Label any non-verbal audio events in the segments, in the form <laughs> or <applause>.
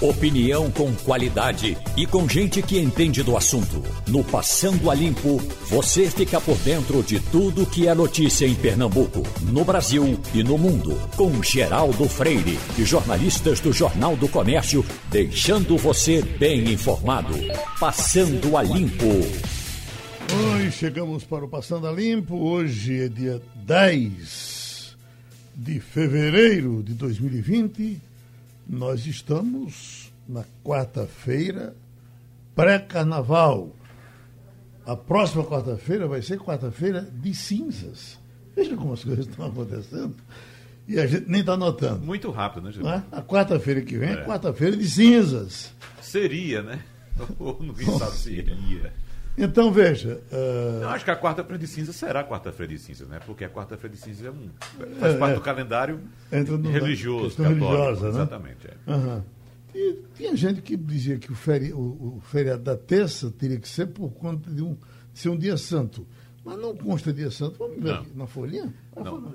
Opinião com qualidade e com gente que entende do assunto. No Passando a Limpo, você fica por dentro de tudo que é notícia em Pernambuco, no Brasil e no mundo. Com Geraldo Freire e jornalistas do Jornal do Comércio, deixando você bem informado. Passando a Limpo. Oi, chegamos para o Passando a Limpo. Hoje é dia 10 de fevereiro de 2020 nós estamos na quarta-feira pré-carnaval. A próxima quarta-feira vai ser quarta-feira de cinzas. Veja como as coisas estão acontecendo. E a gente nem está notando. Muito rápido, né, Gilberto? É? A quarta-feira que vem é, é quarta-feira de cinzas. Seria, né? <laughs> Ou não sabe se iria. Então, veja. Uh... Eu acho que a quarta-feira de cinza será quarta-feira de cinzas, né? Porque a quarta-feira de cinzas é um, faz é, parte é. do calendário religioso, católico. Religiosa, né? Exatamente. É. Uhum. E tinha gente que dizia que o, feri o, o, feriado da terça teria que ser por conta de, um, ser um dia santo. Mas não consta dia santo. Vamos ver aqui na folhinha? Não.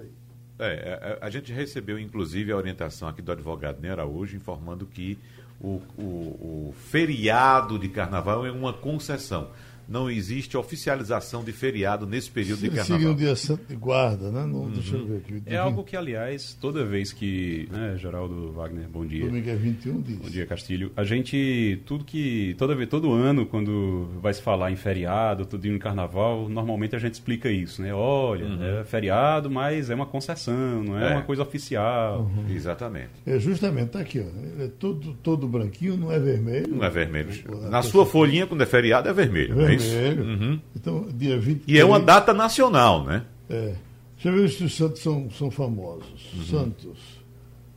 É, é, a, a, gente recebeu, inclusive, a orientação aqui do advogado Ney Araújo informando que o, o, o feriado de carnaval é uma concessão não existe oficialização de feriado nesse período de carnaval. Seria um dia santo de guarda, né? Não, uhum. Deixa eu ver aqui. É algo que, aliás, toda vez que. Né, Geraldo Wagner, bom dia. Domingo é 21 dias. Bom dia, Castilho. A gente, tudo que. Toda vez, todo ano, quando vai se falar em feriado, tudo em carnaval, normalmente a gente explica isso, né? Olha, uhum. é feriado, mas é uma concessão, não é, é. uma coisa oficial. Uhum. Exatamente. É justamente, tá aqui, ó. É todo, todo branquinho, não é vermelho. Não é vermelho. Na sua folhinha, quando é feriado, é vermelho. vermelho. Vermelho. Uhum. Então, dia 20. E é uma data nacional, né? É. Deixa eu ver se os santos são, são famosos. Uhum. Santos.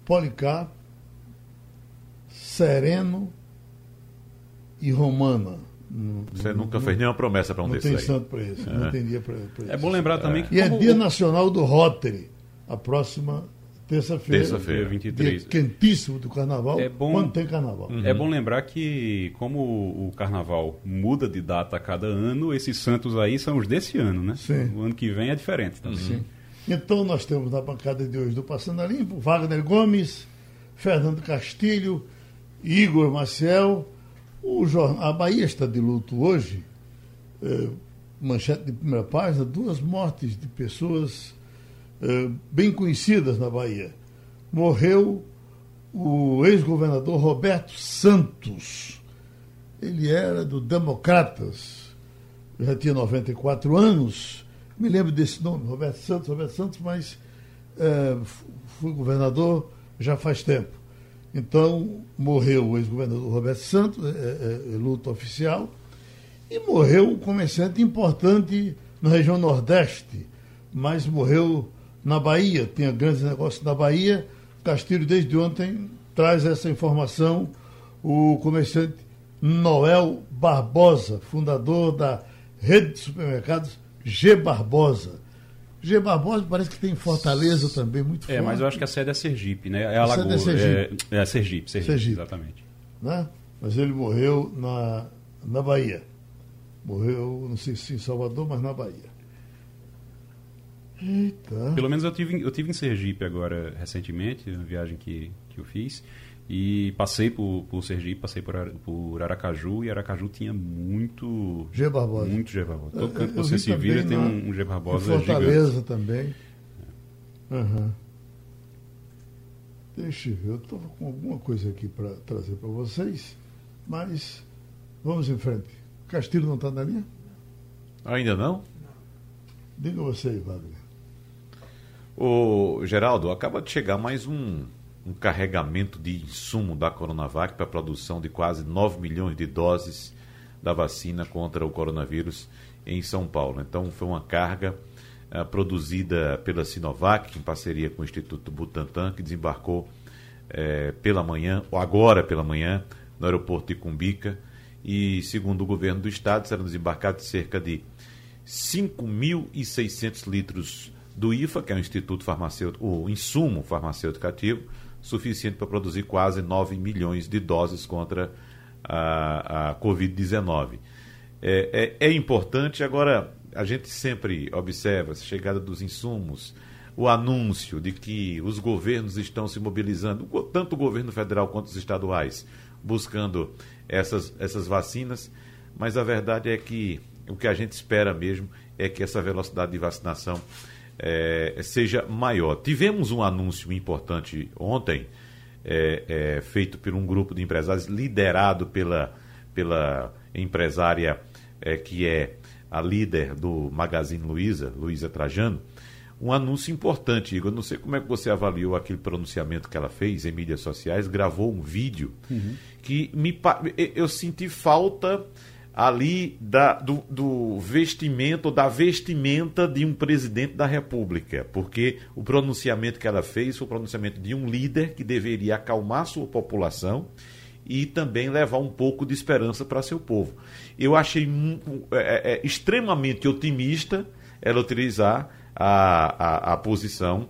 Policarpo, Sereno e Romana. Você não, nunca não, fez nenhuma promessa para um desses aí. Não tem santo para isso. É. Não tem dia para isso. É bom lembrar também é. que. E é Dia Nacional do Rotary. A próxima Terça-feira. Terça-feira, 23. Dia quentíssimo do carnaval. É bom, quando tem carnaval. Uhum. É bom lembrar que, como o carnaval muda de data a cada ano, esses santos aí são os desse ano, né? Sim. O ano que vem é diferente também. Sim. Então, nós temos na bancada de hoje do Passando a Limpo Wagner Gomes, Fernando Castilho, Igor Maciel. O jornal, a Bahia está de luto hoje. É, manchete de primeira página: duas mortes de pessoas eh, bem conhecidas na Bahia. Morreu o ex-governador Roberto Santos. Ele era do Democratas, já tinha 94 anos. Me lembro desse nome, Roberto Santos, Roberto Santos, mas é, fui governador já faz tempo. Então, morreu o ex-governador Roberto Santos, é, é, é, luta oficial, e morreu um comerciante importante na região Nordeste, mas morreu na Bahia, tinha grandes negócios na Bahia. Castilho, desde ontem, traz essa informação. O comerciante Noel Barbosa, fundador da rede de supermercados G Barbosa. G Barbosa parece que tem Fortaleza também, muito forte. É, mas eu acho que a sede é Sergipe, né? É a Lagoa. É Sergipe. É, é Sergipe, Sergipe, Sergipe, exatamente. Né? Mas ele morreu na, na Bahia. Morreu, não sei se em Salvador, mas na Bahia. Eita. Pelo menos eu tive, eu tive em Sergipe agora recentemente, uma viagem que, que eu fiz. E passei por, por Sergipe, passei por, por Aracaju, e Aracaju tinha muito. G Barbosa. Muito G Barbosa. Todo canto que você se vira tem um, um G Barbosa. Em Fortaleza gigante. também. Uhum. Deixa eu ver, eu estou com alguma coisa aqui para trazer para vocês, mas vamos em frente. Castilho não está na linha? Ainda não? Diga você aí, Wagner. O Geraldo, acaba de chegar mais um, um carregamento de insumo da Coronavac para a produção de quase 9 milhões de doses da vacina contra o coronavírus em São Paulo. Então, foi uma carga uh, produzida pela Sinovac, em parceria com o Instituto Butantan, que desembarcou uh, pela manhã, ou agora pela manhã, no aeroporto de Cumbica. E, segundo o governo do estado, serão desembarcados cerca de 5.600 litros do IFA, que é o Instituto Farmacêutico, o insumo farmacêutico ativo, suficiente para produzir quase 9 milhões de doses contra a, a Covid-19. É, é, é, importante, agora, a gente sempre observa a chegada dos insumos, o anúncio de que os governos estão se mobilizando, tanto o governo federal quanto os estaduais, buscando essas, essas vacinas, mas a verdade é que o que a gente espera mesmo é que essa velocidade de vacinação é, seja maior. Tivemos um anúncio importante ontem, é, é, feito por um grupo de empresários liderado pela, pela empresária é, que é a líder do Magazine Luiza, Luiza Trajano, um anúncio importante, Igor. Não sei como é que você avaliou aquele pronunciamento que ela fez em mídias sociais, gravou um vídeo uhum. que me, eu senti falta ali da, do, do vestimento, da vestimenta de um presidente da República, porque o pronunciamento que ela fez foi o pronunciamento de um líder que deveria acalmar sua população e também levar um pouco de esperança para seu povo. Eu achei é, é, extremamente otimista ela utilizar a, a, a posição,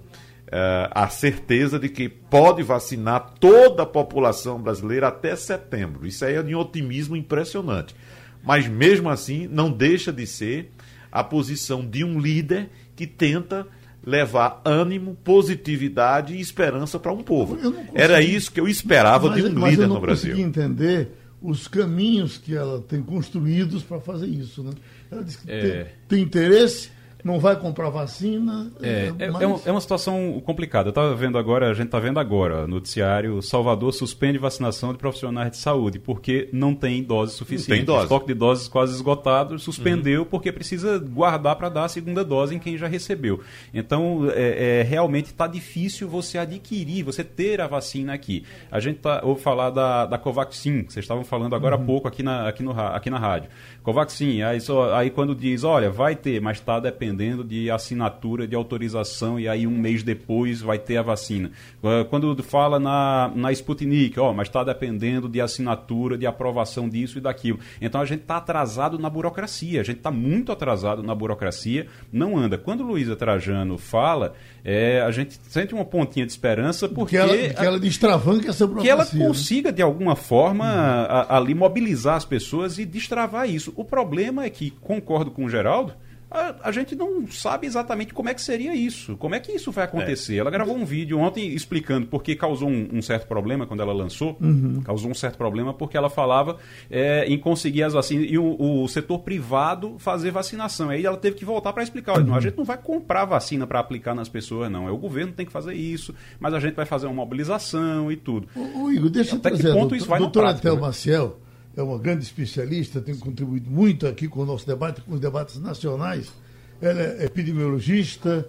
é, a certeza de que pode vacinar toda a população brasileira até setembro. Isso aí é de um otimismo impressionante. Mas mesmo assim, não deixa de ser a posição de um líder que tenta levar ânimo, positividade e esperança para um povo. Consegui... Era isso que eu esperava mas, de um líder no Brasil. Eu não consegui entender os caminhos que ela tem construídos para fazer isso. Né? Ela disse que é... tem, tem interesse, não vai comprar vacina. É, é, mas... é, uma, é uma situação complicada. Eu estava vendo agora, a gente está vendo agora, noticiário, Salvador suspende vacinação de profissionais de saúde, porque não tem dose suficiente. Tem dose. O estoque de doses quase esgotado, suspendeu uhum. porque precisa guardar para dar a segunda dose em quem já recebeu. Então, é, é realmente está difícil você adquirir, você ter a vacina aqui. A gente tá, ouve falar da, da Covaxin, que vocês estavam falando agora uhum. há pouco aqui na, aqui, no, aqui na rádio. Covaxin, aí, só, aí quando diz, olha, vai ter, mas está dependendo de assinatura, de autorização, e aí um mês depois vai ter a vacina. Ah, quando fala na, na Sputnik, ó, mas está dependendo de assinatura, de aprovação disso e daquilo. Então a gente está atrasado na burocracia, a gente está muito atrasado na burocracia, não anda. Quando Luísa Trajano fala, é, a gente sente uma pontinha de esperança porque. Que ela, que ela destravanque essa burocracia. Que ela né? consiga, né? de alguma forma, uhum. a, ali mobilizar as pessoas e destravar isso. O problema é que, concordo com o Geraldo, a, a, gente não sabe exatamente como é que seria isso, como é que isso vai acontecer. É. Ela gravou um vídeo ontem explicando porque causou um, um certo problema quando ela lançou. Uhum. Causou um certo problema porque ela falava é, em conseguir as vacinas e o, o, setor privado fazer vacinação. Aí ela teve que voltar para explicar: uhum. a gente não vai comprar vacina para aplicar nas pessoas, não. É o governo que tem que fazer isso, mas a gente vai fazer uma mobilização e tudo. O, Igor, deixa Até eu trazer, que ponto doutor, isso vai doutor Atel né? Maciel é uma grande especialista, tem contribuído muito aqui com o nosso debate, com os debates nacionais. Ela é epidemiologista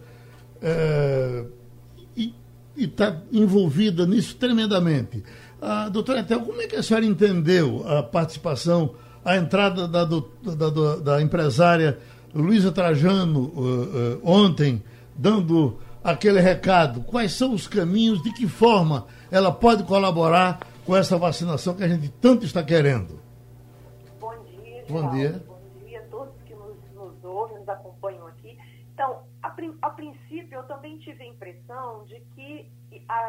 é, e está envolvida nisso tremendamente. A doutora Etel, como é que a senhora entendeu a participação, a entrada da, da, da empresária Luísa Trajano uh, uh, ontem, dando aquele recado? Quais são os caminhos, de que forma ela pode colaborar com essa vacinação que a gente tanto está querendo? Bom dia, Bom dia. Bom dia a todos que nos, nos ouvem, nos acompanham aqui. Então, a, a, princípio, eu também tive a impressão de que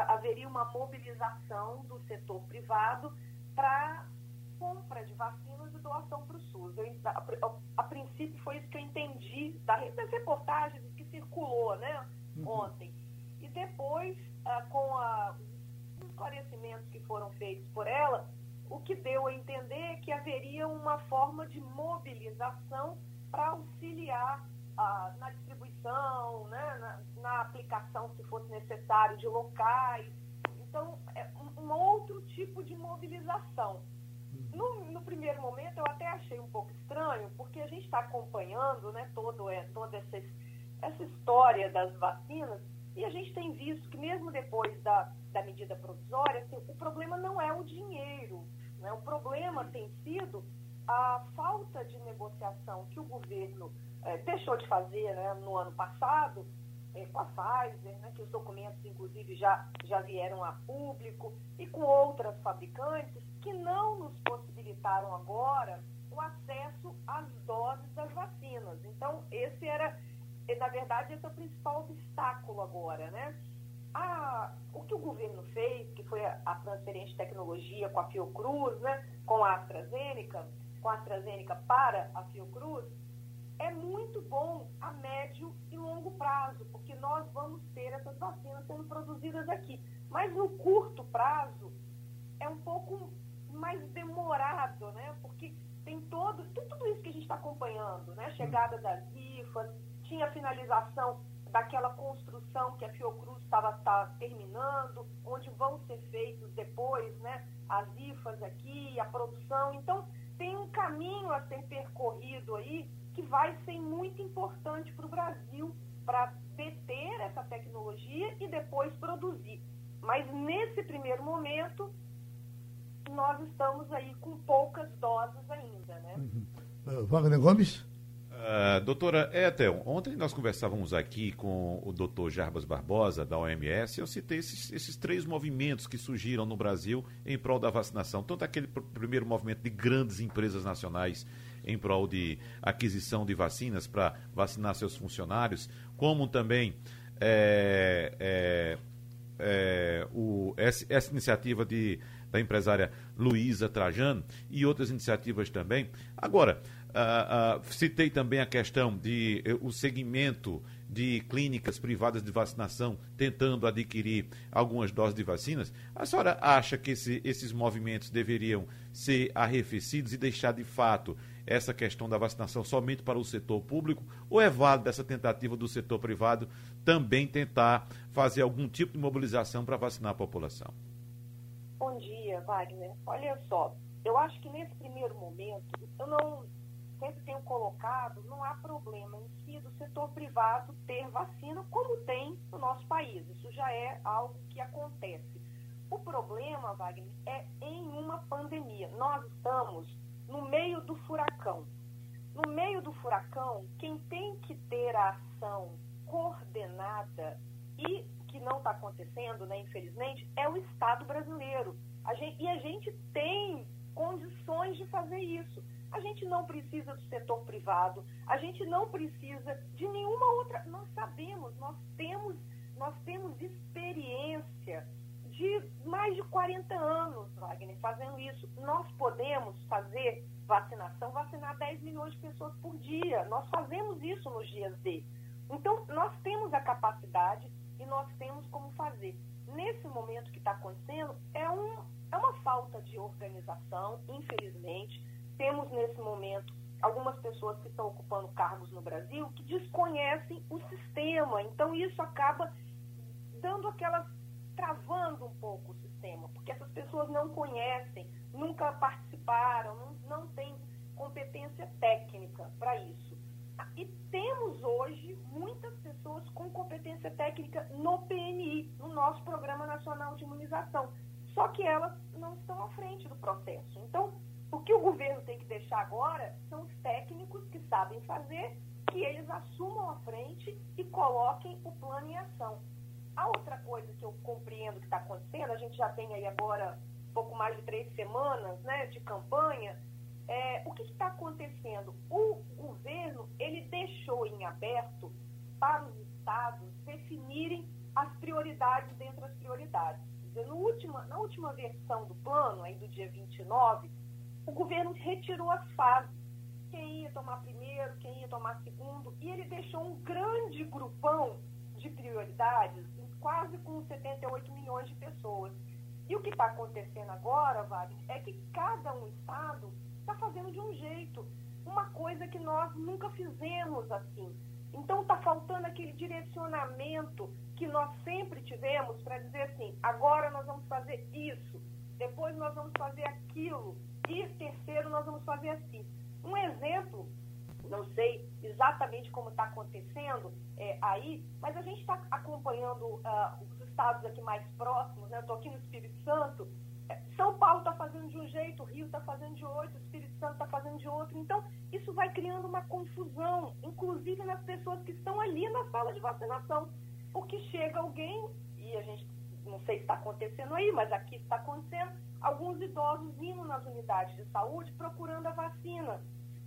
haveria uma mobilização do setor privado para compra de vacinas e doação para o SUS. Eu, a, a, princípio, foi isso que eu entendi da, das reportagens que circulou né, uhum. ontem. E depois, ah, com a esclarecimentos que foram feitos por ela, o que deu a entender é que haveria uma forma de mobilização para auxiliar ah, na distribuição, né, na, na, aplicação, se fosse necessário, de locais. Então, é um, outro tipo de mobilização. No, no, primeiro momento, eu até achei um pouco estranho, porque a gente está acompanhando né, todo, é, toda essa, essa história das vacinas e a gente tem visto que mesmo depois da, da medida provisória, assim, o problema não é o dinheiro. Né? O problema tem sido a falta de negociação que o governo eh, deixou de fazer né, no ano passado eh, com a Pfizer, né, que os documentos, inclusive, já, já vieram a público, e com outras fabricantes que não nos possibilitaram agora o acesso às doses das vacinas. Então, esse era na verdade, esse é o principal obstáculo agora, né? A, o que o governo fez, que foi a, a transferência de tecnologia com a Fiocruz, né, com a AstraZeneca, com a AstraZeneca para a Fiocruz, é muito bom a médio e longo prazo, porque nós vamos ter essas vacinas sendo produzidas aqui. Mas no curto prazo, é um pouco mais demorado, né? Porque tem todo, tem tudo isso que a gente está acompanhando, né? Chegada das IFAs, tinha a finalização daquela construção que a Fiocruz estava tá terminando, onde vão ser feitos depois, né? As IFAs aqui, a produção. Então, tem um caminho a ser percorrido aí que vai ser muito importante para o Brasil para deter essa tecnologia e depois produzir. Mas nesse primeiro momento, nós estamos aí com poucas doses ainda, né? Uhum. Uh, Wagner Gomes? Uh, doutora Ethel, ontem nós conversávamos aqui com o doutor Jarbas Barbosa, da OMS, e eu citei esses, esses, três movimentos que surgiram no Brasil em prol da vacinação. Tanto aquele pr primeiro movimento de grandes empresas nacionais em prol de aquisição de vacinas para vacinar seus funcionários, como também é, é, é, o, essa, essa iniciativa de, da empresária Luísa Trajano e outras iniciativas também. Agora, Uh, uh, citei também a questão de uh, o segmento de clínicas privadas de vacinação tentando adquirir algumas doses de vacinas. A senhora acha que esse, esses movimentos deveriam ser arrefecidos e deixar de fato essa questão da vacinação somente para o setor público? Ou é válido essa tentativa do setor privado também tentar fazer algum tipo de mobilização para vacinar a população? Bom dia, Wagner. Olha só, eu acho que nesse primeiro momento, eu não sempre tenho colocado, não há problema em si do setor privado ter vacina, como tem no nosso país. Isso já é algo que acontece. O problema, Wagner, é em uma pandemia. Nós estamos no meio do furacão. No meio do furacão, quem tem que ter a ação coordenada e que não está acontecendo, né, infelizmente, é o Estado brasileiro. A gente, e a gente tem condições de fazer isso. A gente não precisa do setor privado, a gente não precisa de nenhuma outra. Nós sabemos, nós temos, nós temos experiência de mais de 40 anos, Wagner, fazendo isso. Nós podemos fazer vacinação, vacinar 10 milhões de pessoas por dia. Nós fazemos isso nos dias D. Então, nós temos a capacidade e nós temos como fazer. Nesse momento que está acontecendo, é, um, é uma falta de organização, infelizmente temos nesse momento algumas pessoas que estão ocupando cargos no Brasil que desconhecem o sistema. Então isso acaba dando aquelas travando um pouco o sistema, porque essas pessoas não conhecem, nunca participaram, não, não têm competência técnica para isso. E temos hoje muitas pessoas com competência técnica no PNI, no nosso Programa Nacional de Imunização. Só que elas não estão à frente do processo. Então, o que o governo tem que deixar agora são os técnicos que sabem fazer, que eles assumam a frente e coloquem o plano em ação. A outra coisa que eu compreendo que está acontecendo, a gente já tem aí agora pouco mais de três semanas né, de campanha, é, o que está acontecendo? O governo ele deixou em aberto para os estados definirem as prioridades dentro das prioridades. Dizer, no última, na última versão do plano, aí do dia 29, o governo retirou as fases. Quem ia tomar primeiro, quem ia tomar segundo, e ele deixou um grande grupão de prioridades, quase com 78 milhões de pessoas. E o que está acontecendo agora, Wagner, é que cada um estado está fazendo de um jeito, uma coisa que nós nunca fizemos assim. Então está faltando aquele direcionamento que nós sempre tivemos para dizer assim, agora nós vamos fazer isso, depois nós vamos fazer aquilo. Terceiro, nós vamos fazer assim. Um exemplo, não sei exatamente como está acontecendo é, aí, mas a gente está acompanhando uh, os estados aqui mais próximos, né? Estou aqui no Espírito Santo. É, São Paulo está fazendo de um jeito, o Rio está fazendo de outro, o Espírito Santo está fazendo de outro. Então, isso vai criando uma confusão, inclusive nas pessoas que estão ali na sala de vacinação. Porque chega alguém, e a gente não sei se está acontecendo aí, mas aqui está acontecendo, alguns idosos indo nas unidades de saúde procurando a vacina.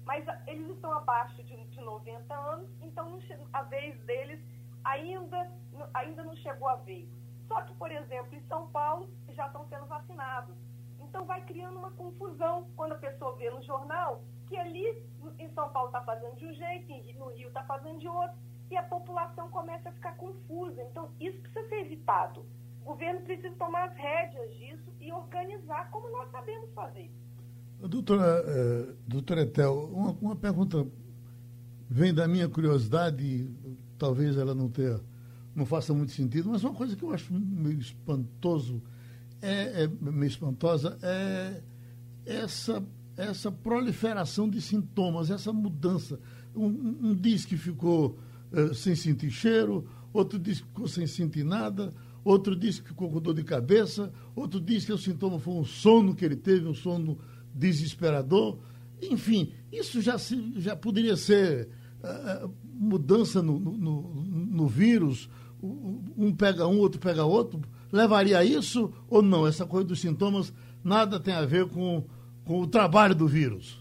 Mas ah, eles estão abaixo de, de 90 anos, então a vez deles ainda, ainda não chegou a vez. Só que, por exemplo, em São Paulo já estão sendo vacinados. Então vai criando uma confusão quando a pessoa vê no jornal que ali em São Paulo está fazendo de um jeito, no Rio está fazendo de outro, e a população começa a ficar confusa. Então isso precisa ser evitado. O governo precisa tomar as rédeas disso e organizar como nós sabemos fazer. Doutora, eh, doutora Etel, uma, uma pergunta vem da minha curiosidade, talvez ela não tenha, não faça muito sentido, mas uma coisa que eu acho meio espantoso, é, é meio espantosa, é essa, essa proliferação de sintomas, essa mudança. Um, um diz que ficou uh, sem sentir cheiro, outro diz que ficou sem sentir nada, outro diz que ficou com dor de cabeça, outro diz que o sintoma foi um sono que ele teve, um sono desesperador. Enfim, isso já, se, já poderia ser uh, mudança no, no, no, vírus, um pega um, outro pega outro. Levaria a isso ou não? Essa coisa dos sintomas nada tem a ver com, com o trabalho do vírus?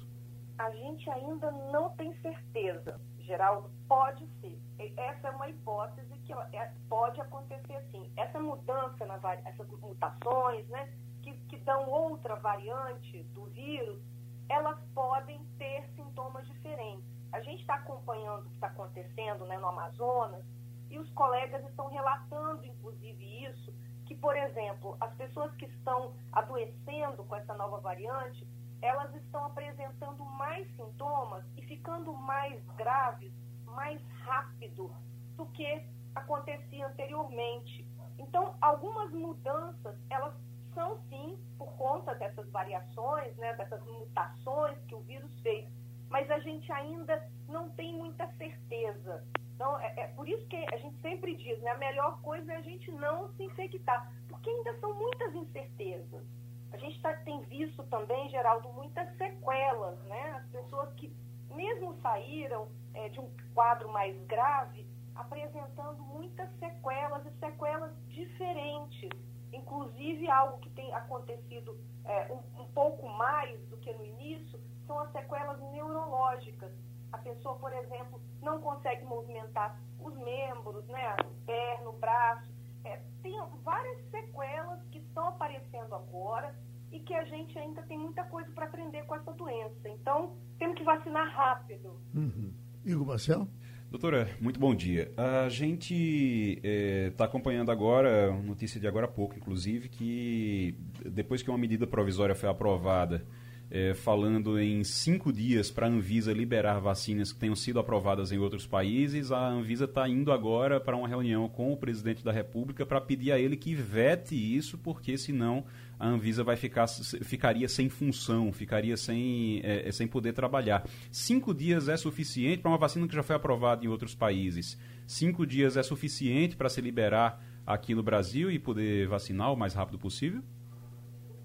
A gente ainda não tem certeza, Geraldo. Pode ser. Essa é uma hipótese que é, pode acontecer sim. Essa mudança, na, essas mutações, né, que, que dão outra variante do vírus, elas podem ter sintomas diferentes. A gente está acompanhando o que está acontecendo né, no Amazonas e os colegas estão relatando, inclusive, isso, que, por exemplo, as pessoas que estão adoecendo com essa nova variante, elas estão apresentando mais sintomas e ficando mais graves mais rápido do que acontecia anteriormente. Então, algumas mudanças, elas são sim por conta dessas variações, né, dessas mutações que o vírus fez, mas a gente ainda não tem muita certeza. Então, é, é, por isso que a gente sempre diz, né, a melhor coisa é a gente não se infectar, porque ainda são muitas incertezas. A gente tá, tem visto também, Geraldo, muitas sequelas, né? As pessoas que mesmo saíram é, de um quadro mais grave, apresentando muitas sequelas e sequelas diferentes. Inclusive, algo que tem acontecido é, um, um pouco mais do que no início são as sequelas neurológicas. A pessoa, por exemplo, não consegue movimentar os membros, né, perna, o braço. É, tem várias sequelas que estão aparecendo agora e que a gente ainda tem muita coisa para aprender com essa doença. Então, temos que vacinar rápido. Uhum. Igor Marcel? Doutora, muito bom dia. A gente está eh, é, acompanhando agora, notícia de agora há pouco, inclusive, que depois que uma medida provisória foi aprovada é, falando em cinco dias para a Anvisa liberar vacinas que tenham sido aprovadas em outros países. A Anvisa está indo agora para uma reunião com o presidente da República para pedir a ele que vete isso, porque senão a Anvisa vai ficar, ficaria sem função, ficaria sem, é, sem poder trabalhar. Cinco dias é suficiente para uma vacina que já foi aprovada em outros países. Cinco dias é suficiente para se liberar aqui no Brasil e poder vacinar o mais rápido possível?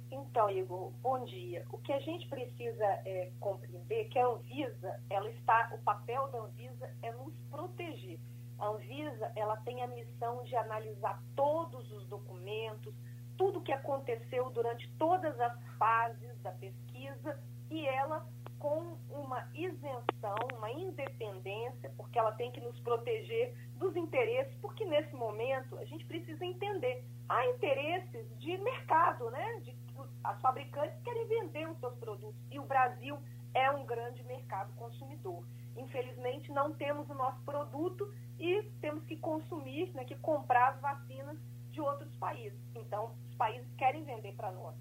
Então, Igor, bom dia. O que a gente precisa é, compreender é que a Anvisa, ela está, o papel da Anvisa é nos proteger. A Anvisa, ela tem a missão de analisar todos os documentos, tudo o que aconteceu durante todas as fases da pesquisa e ela com uma isenção, uma independência, porque ela tem que nos proteger dos interesses, porque nesse momento a gente precisa entender há interesses de mercado, né? De as fabricantes querem vender os seus produtos e o Brasil é um grande mercado consumidor. Infelizmente, não temos o nosso produto e temos que consumir, né, que comprar as vacinas de outros países. Então, os países querem vender para nós.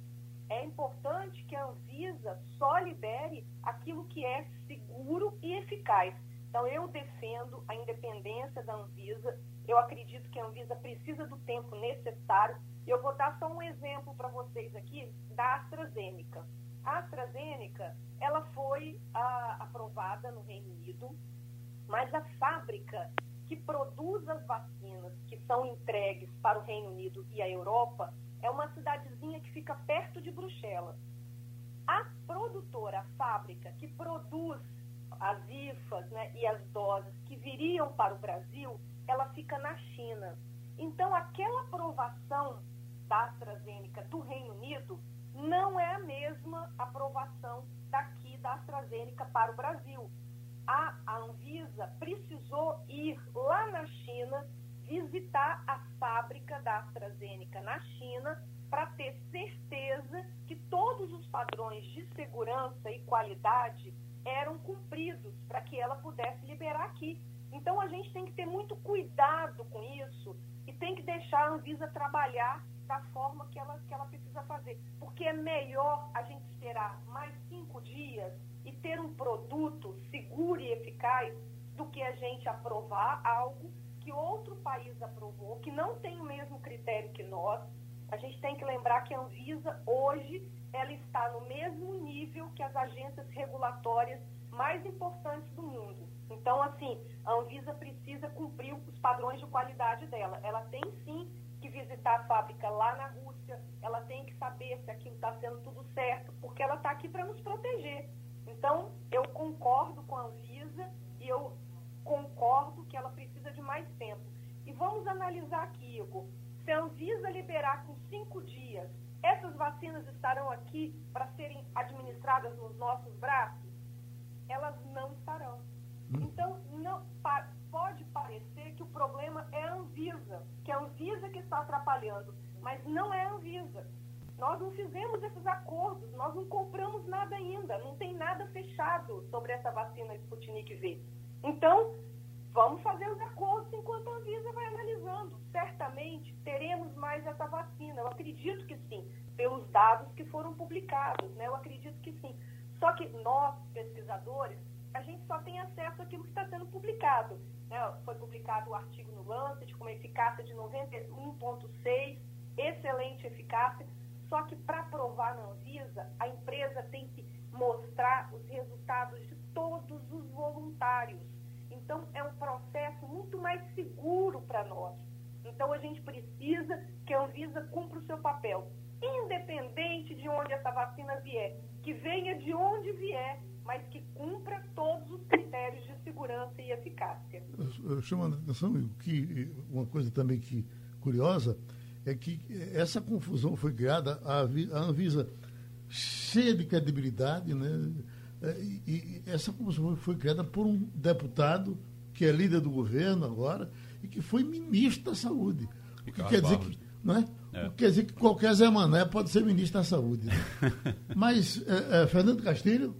É importante que a Anvisa só libere aquilo que é seguro e eficaz. Então, eu defendo a independência da Anvisa. Eu acredito que a Anvisa precisa do tempo necessário. Eu vou dar só um exemplo para vocês aqui da AstraZeneca. A AstraZeneca, ela foi a, aprovada no Reino Unido, mas a fábrica que produz as vacinas que são entregues para o Reino Unido e a Europa é uma cidadezinha que fica perto de Bruxelas. A produtora, a fábrica que produz as IFAs né, e as doses que viriam para o Brasil, ela fica na China. Então, aquela aprovação da AstraZeneca do Reino Unido não é a mesma aprovação daqui da AstraZeneca para o Brasil. A, Anvisa precisou ir lá na China visitar a fábrica da AstraZeneca na China para ter certeza que todos os padrões de segurança e qualidade eram cumpridos para que ela pudesse liberar aqui. Então a gente tem que ter muito cuidado com isso e tem que deixar a Anvisa trabalhar da forma que ela, que ela precisa fazer. Porque é melhor a gente esperar mais cinco dias e ter um produto seguro e eficaz do que a gente aprovar algo que outro país aprovou, que não tem o mesmo critério que nós. A gente tem que lembrar que a Anvisa hoje ela está no mesmo nível que as agências regulatórias mais importantes do mundo. Então, assim, a Anvisa precisa cumprir os padrões de qualidade dela. Ela tem sim que visitar a fábrica lá na Rússia, ela tem que saber se aquilo está sendo tudo certo, porque ela está aqui para nos proteger. Então, eu concordo com a Anvisa e eu concordo que ela precisa de mais tempo. E vamos analisar aqui, Igor. Se a Anvisa liberar com cinco dias, essas vacinas estarão aqui para serem administradas nos nossos braços? Elas não estarão. Hum. Então, não, pode parecer que o problema é a Anvisa, que é a Anvisa que está atrapalhando, mas não é a Anvisa. Nós não fizemos esses acordos, nós não compramos nada ainda, não tem nada fechado sobre essa vacina Sputnik V. Então, vamos fazer os acordos enquanto a Anvisa vai analisando. Certamente teremos mais essa vacina. Eu acredito que sim, pelos dados que foram publicados, né? Eu acredito que sim. Só que nós, pesquisadores, a gente só tem acesso àquilo que está sendo publicado. Né? Foi publicado o artigo no Lancet com uma eficácia de 91,6, excelente eficácia. Só que para provar na Anvisa, a empresa tem que mostrar os resultados de todos os voluntários. Então, é um processo muito mais seguro para nós. Então, a gente precisa que a Anvisa cumpra o seu papel, independente de onde essa vacina vier, que venha de onde vier, mas que cumpra todos os critérios de segurança e eficácia. Chamando a atenção, que uma coisa também que curiosa é que essa confusão foi criada, a Anvisa cheia de credibilidade, né? É, e, e essa comissão foi criada por um deputado que é líder do governo agora e que foi ministro da Saúde. O que quer dizer que, não é? é. quer dizer que qualquer Zé Mané pode ser ministro da Saúde. Né? <laughs> Mas, é, é, Fernando Castilho.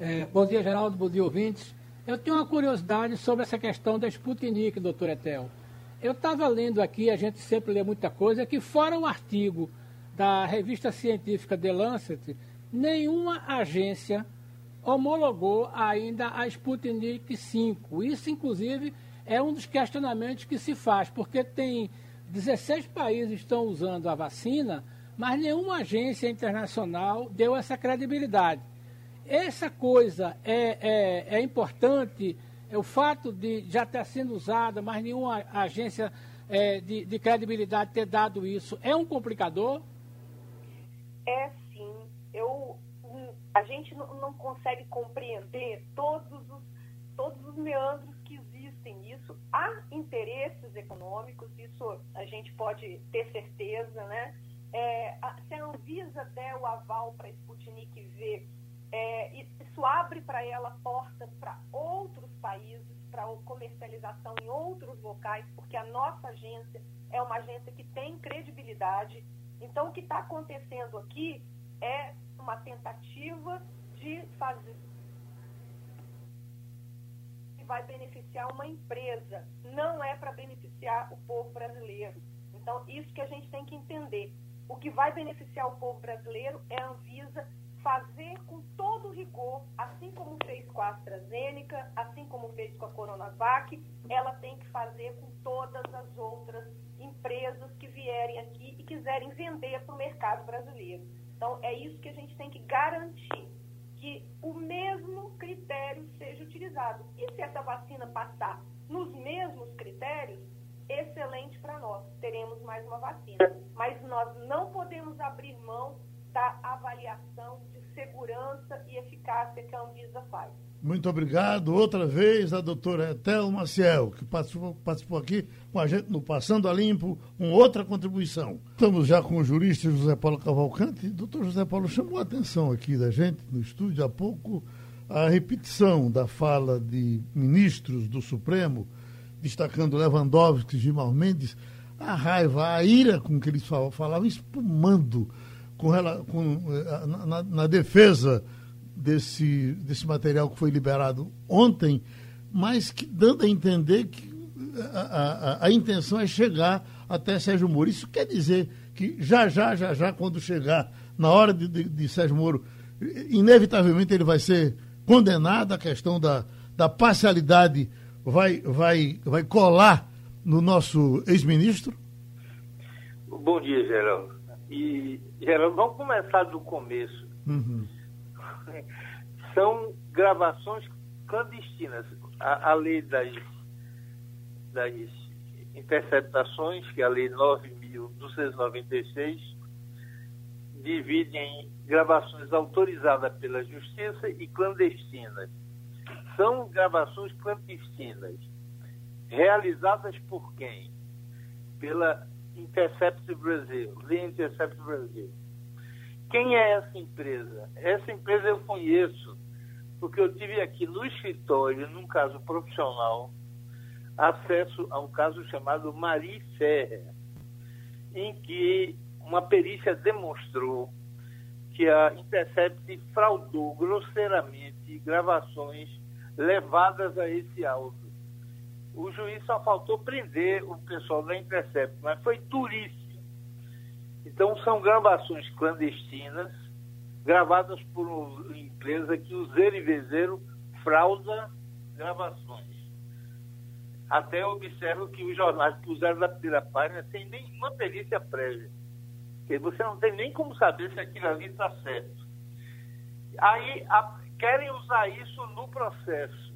É, bom dia, Geraldo. Bom dia, ouvintes. Eu tenho uma curiosidade sobre essa questão da Sputnik, doutor Etel. Eu estava lendo aqui, a gente sempre lê muita coisa, que fora o artigo da revista científica The Lancet, nenhuma agência homologou ainda a Sputnik 5. Isso, inclusive, é um dos questionamentos que se faz, porque tem 16 países estão usando a vacina, mas nenhuma agência internacional deu essa credibilidade. Essa coisa é, é, é importante, o fato de já ter sido usada, mas nenhuma agência é, de, de credibilidade ter dado isso, é um complicador? É eu, a gente não, não consegue compreender todos os, todos os meandros que existem nisso. Há interesses econômicos, isso a gente pode ter certeza, né? É, se a Anvisa der o aval para a Sputnik V, é, isso abre para ela portas para outros países, para comercialização em outros locais, porque a nossa agência é uma agência que tem credibilidade. Então, o que está acontecendo aqui é uma tentativa de fazer que vai beneficiar uma empresa, não é para beneficiar o povo brasileiro. Então, isso que a gente tem que entender. O que vai beneficiar o povo brasileiro é a Anvisa fazer com todo rigor, assim como fez com a AstraZeneca, assim como fez com a Coronavac, ela tem que fazer com todas as outras empresas que vierem aqui e quiserem vender para o mercado brasileiro. Então, é isso que a gente tem que garantir, que o mesmo critério seja utilizado. E se essa vacina passar nos mesmos critérios, excelente para nós, teremos mais uma vacina. Mas nós não podemos abrir mão da avaliação de segurança e eficácia que a Anvisa faz. Muito obrigado. Outra vez a doutora Etel Maciel, que participou, participou, aqui com a gente no Passando a Limpo, com outra contribuição. Estamos já com o jurista José Paulo Cavalcante. Doutor José Paulo chamou a atenção aqui da gente no estúdio há pouco a repetição da fala de ministros do Supremo, destacando Lewandowski e Gilmar Mendes, a raiva, a ira com que eles falavam, espumando com, com, eh, na, na defesa desse, desse material que foi liberado ontem, mas que, dando a entender que a, a, a, intenção é chegar até Sérgio Moro. Isso quer dizer que já, já, já, já, quando chegar na hora de, de, de Sérgio Moro, inevitavelmente ele vai ser condenado, a questão da, da parcialidade vai, vai, vai colar no nosso ex-ministro? Bom dia, Geraldo. E, Geraldo, vamos começar do começo. Uhum. São gravações clandestinas. A, a lei das, das interceptações, que é a lei 9.296, divide em gravações autorizadas pela Justiça e clandestinas. São gravações clandestinas. Realizadas por quem? Pela Intercept Brasil, The Intercept Brasil. Quem é essa empresa? Essa empresa eu conheço, porque eu tive aqui no escritório, num caso profissional, acesso a um caso chamado Marie Ferrer, em que uma perícia demonstrou que a Intercept fraudou grosseiramente gravações levadas a esse áudio. O juiz só faltou prender o pessoal da Intercept, mas foi duríssimo. Então, são gravações clandestinas, gravadas por uma empresa que o Zerivezeiro frauda gravações. Até observo que os jornais puseram na primeira página sem nenhuma perícia prévia. Porque você não tem nem como saber se aquilo ali está certo. Aí a, querem usar isso no processo.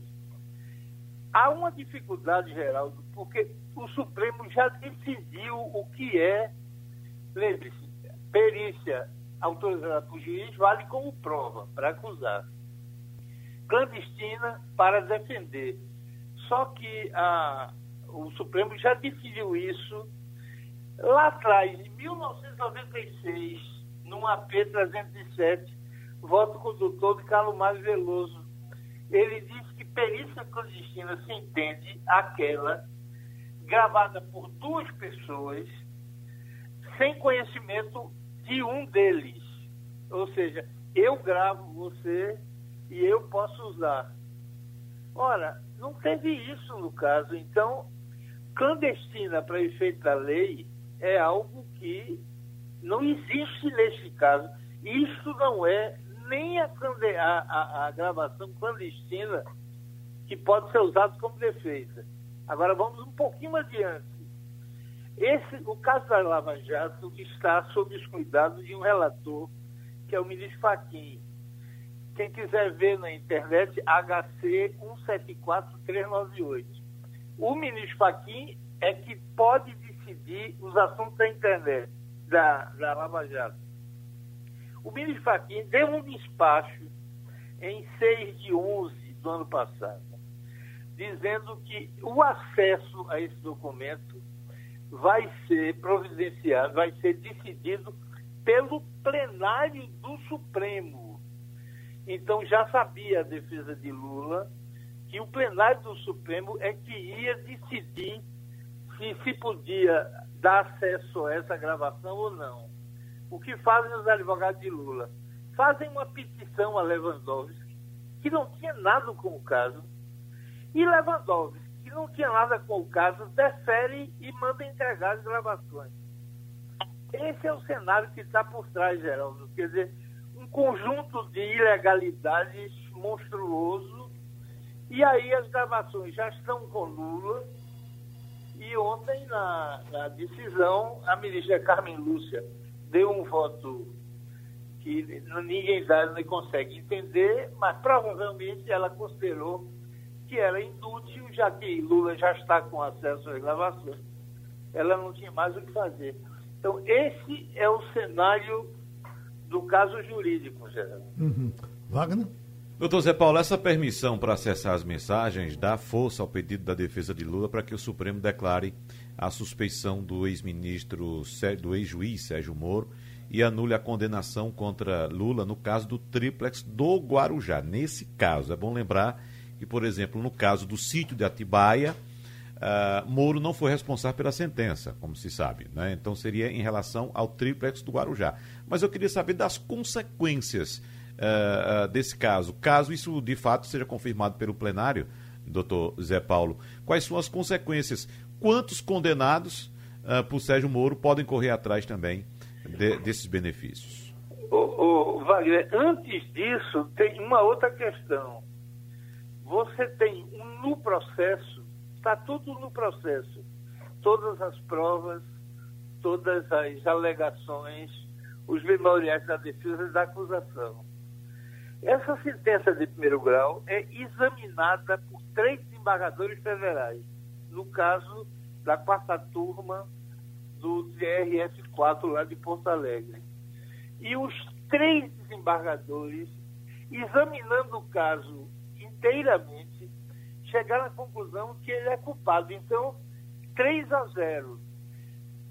Há uma dificuldade, Geraldo, porque o Supremo já decidiu o que é, lembre-se, perícia autorizada por juiz vale como prova para acusar. Clandestina para defender. Só que a, o Supremo já decidiu isso lá atrás, em 1996, num AP 307, voto condutor de Carlos Mário Veloso. Ele disse perícia clandestina se entende aquela gravada por duas pessoas sem conhecimento de um deles. Ou seja, eu gravo você e eu posso usar. Ora, não teve isso no caso. Então, clandestina para efeito da lei é algo que não existe neste caso. Isso não é nem a, a, a gravação clandestina que pode ser usada como defesa. Agora vamos um pouquinho adiante. Esse, o caso da Lava Jato está sob os cuidados de um relator, que é o ministro Fachin. Quem quiser ver na internet, HC 174398. O ministro Fachin é que pode decidir os assuntos da internet, da, da Lava Jato. O ministro Fachin deu um despacho em 6 de 11 do ano passado, dizendo que o acesso a esse documento vai ser providenciado, vai ser decidido pelo plenário do Supremo. Então já sabia a defesa de Lula que o plenário do Supremo é que ia decidir se se podia dar acesso a essa gravação ou não. O que fazem os advogados de Lula? Fazem uma petição a Lewandowski, que não tinha nada com o caso, e Lewandowski, que não tinha nada com o caso, defere e manda entregar as gravações. Esse é o cenário que está por trás, Geraldo. Quer dizer, um conjunto de ilegalidades monstruoso, e aí as gravações já estão com Lula, e ontem, na, na decisão, a ministra Carmen Lúcia deu um voto que ninguém dá, nem consegue entender, mas provavelmente ela considerou que era inútil, já que Lula já está com acesso às gravações. Ela não tinha mais o que fazer. Então, esse é o cenário do caso jurídico, Geraldo. Uhum. Wagner? Doutor Zé Paulo, essa permissão para acessar as mensagens dá força ao pedido da defesa de Lula para que o Supremo declare a suspeição do ex-ministro, do ex-juiz Sérgio Moro e anule a condenação contra Lula no caso do triplex do Guarujá. Nesse caso, é bom lembrar que, por exemplo, no caso do sítio de Atibaia, uh, Moro não foi responsável pela sentença, como se sabe. Né? Então seria em relação ao triplex do Guarujá. Mas eu queria saber das consequências uh, desse caso, caso isso de fato seja confirmado pelo plenário, doutor Zé Paulo, quais são as consequências? Quantos condenados uh, por Sérgio Moro podem correr atrás também de, desses benefícios? O, Wagner, antes disso, tem uma outra questão. Você tem no processo, está tudo no processo, todas as provas, todas as alegações, os memoriais da defesa e da acusação. Essa sentença de primeiro grau é examinada por três desembargadores federais, no caso da quarta turma do TRF4 lá de Porto Alegre. E os três desembargadores, examinando o caso inteiramente, chegaram à conclusão que ele é culpado. Então, 3 a 0.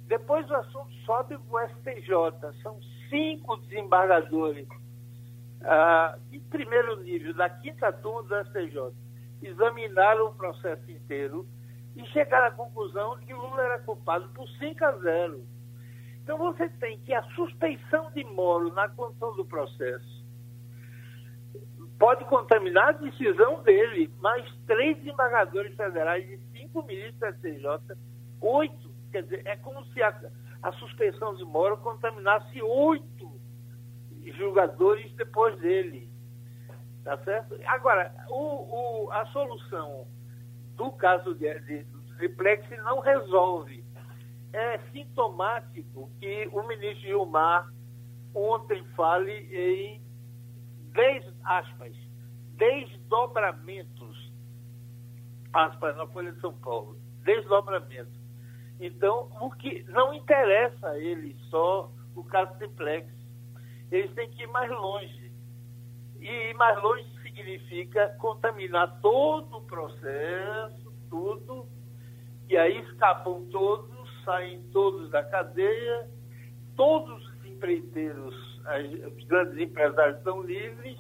Depois o assunto sobe para o STJ. São cinco desembargadores ah, de primeiro nível, da quinta turma do STJ. Examinaram o processo inteiro e chegaram à conclusão de que Lula era culpado por 5 a 0. Então você tem que a suspeição de Moro na condução do processo pode contaminar a decisão dele, mas três desembargadores federais e cinco ministros da STJ, oito, quer dizer, é como se a, a suspensão de Moro contaminasse oito julgadores depois dele. Tá certo? Agora, o, o, a solução do caso de, de, de triplex não resolve. É sintomático que o ministro Gilmar ontem fale em dez, aspas, desdobramentos, aspas, na Folha de São Paulo, desdobramentos. Então, o que não interessa a ele só o caso simplex, eles têm que ir mais longe. E ir mais longe significa contaminar todo o processo, tudo, e aí escapam todos, saem todos da cadeia, todos os empreiteiros os grandes empresários estão livres,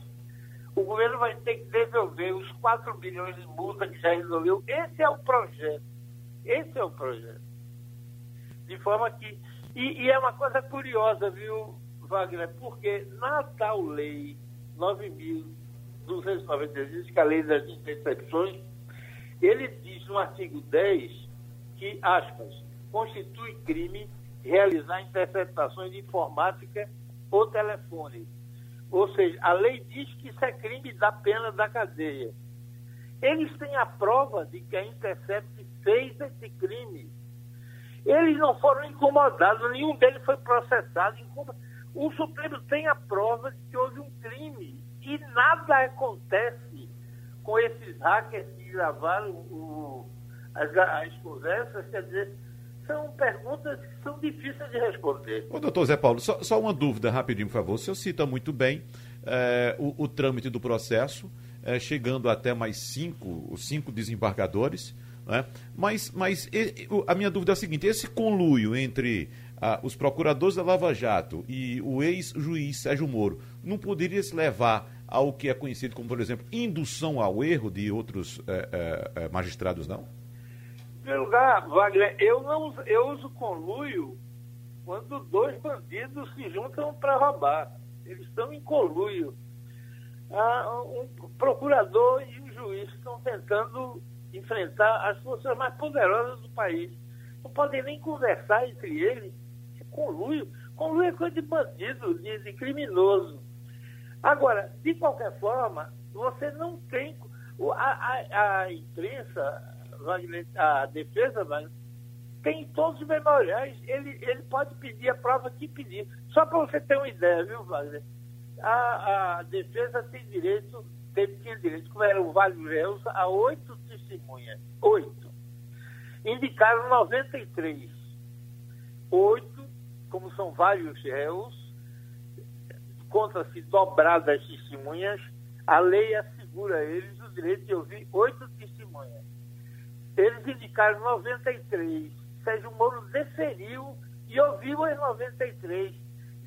o governo vai ter que devolver os 4 bilhões de multa que já resolveu. Esse é o projeto. Esse é o projeto. De forma que. E, e é uma coisa curiosa, viu, Wagner? Porque na tal lei 9.296, que é a lei das intercepções, ele diz no artigo 10 que, aspas, constitui crime realizar interceptações de informática ou telefone. Ou seja, a lei diz que isso é crime da pena da cadeia. Eles têm a prova de que a Intercept fez esse crime. Eles não foram incomodados, nenhum deles foi processado. O Supremo tem a prova de que houve um crime. E nada acontece com esses hackers que gravaram o, as, as conversas. Quer dizer, são perguntas que são difíceis de responder. Ô, doutor Zé Paulo, só, só uma dúvida rapidinho, por favor. O senhor cita muito bem é, o, o, trâmite do processo, é, chegando até mais cinco, os cinco desembargadores. Né? Mas, mas e, a minha dúvida é a seguinte: esse conluio entre ah, os procuradores da Lava Jato e o ex-juiz Sérgio Moro não poderia se levar ao que é conhecido como, por exemplo, indução ao erro de outros é, magistrados, não? Primeiro lugar, Wagner, eu, não, eu uso conluio quando dois bandidos se juntam para roubar. Eles estão em conluio. Ah, um procurador e um juiz estão tentando enfrentar as forças mais poderosas do país. Não podem nem conversar entre eles. É conluio. Conluio é coisa de bandido, de, de criminoso. Agora, de qualquer forma, você não tem. A, a, a imprensa Wagner, a defesa, Wagner, tem todos os memoriais. Ele, ele pode pedir a prova que pedir. Só para você ter uma ideia, viu, Wagner? A, a defesa tem direito, teve tinha direito, como era o Vale Réus, a oito testemunhas. Oito. Indicaram 93. Oito, como são vários réus, conta-se dobradas testemunhas, a lei assegura a eles o direito de ouvir oito testemunhas. Eles indicaram 93. Sérgio Moro deferiu e ouviu as 93.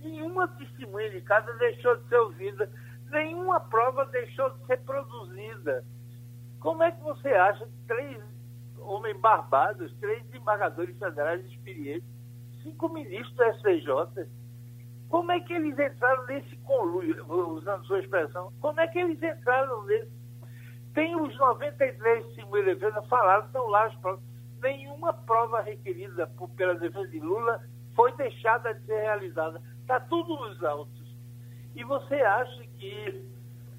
Nenhuma testemunha de casa deixou de ser ouvida, nenhuma prova deixou de ser produzida. Como é que você acha que três homens barbados, três embargadores federais experientes, cinco ministros do STJ, Como é que eles entraram nesse conluio, usando sua expressão, como é que eles entraram nesse? Tem os 93 de mil defesas falaram, estão lá as provas. Nenhuma prova requerida por, pela defesa de Lula foi deixada de ser realizada. Está tudo nos autos. E você acha que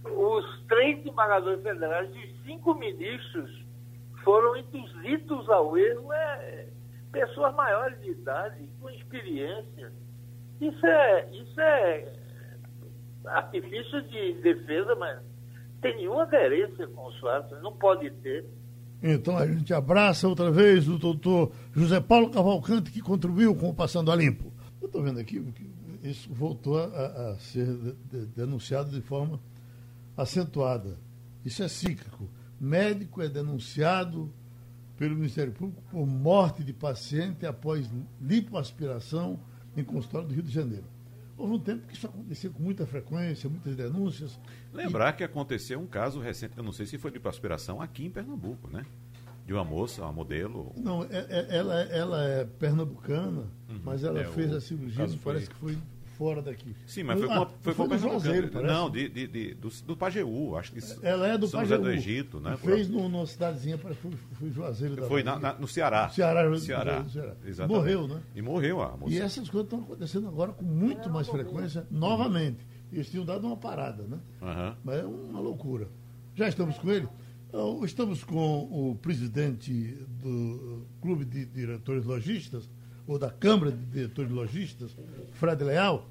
os três embargadores federais e cinco ministros foram induzidos ao erro? É, pessoas maiores de idade, com experiência. Isso é, isso é artifício de defesa, mas tem nenhuma aderência com os fatos, não pode ter. Então a gente abraça outra vez o doutor José Paulo Cavalcante, que contribuiu com o Passando a Limpo. Eu estou vendo aqui que isso voltou a, a ser de, de, denunciado de forma acentuada. Isso é cíclico. Médico é denunciado pelo Ministério Público por morte de paciente após lipoaspiração em consultório do Rio de Janeiro. Houve um tempo que isso acontecia com muita frequência, muitas denúncias. Lembrar e... que aconteceu um caso recente, eu não sei se foi de aspiração aqui em Pernambuco, né? De uma moça, uma modelo. Não, é, é, ela, ela é pernambucana, uhum. mas ela é, fez o, a cirurgia, parece que foi fora daqui. Sim, mas foi, ah, foi, foi, foi com Juazeiro, parece. Não, de, de, de, do, do Pajeú, acho que Ela é do São Pajeú. do Egito, né? Fez no, numa cidadezinha, foi, foi Juazeiro da Foi na, na, no Ceará. No Ceará, Ceará. Ceará. Exatamente. Morreu, né? E morreu a moça. E essas coisas estão acontecendo agora com muito mais frequência, novamente. Eles tinham dado uma parada, né? Uhum. Mas é uma loucura. Já estamos com ele? Então, estamos com o presidente do Clube de Diretores Logistas, ou da Câmara de Diretores Logistas, Fred Leal,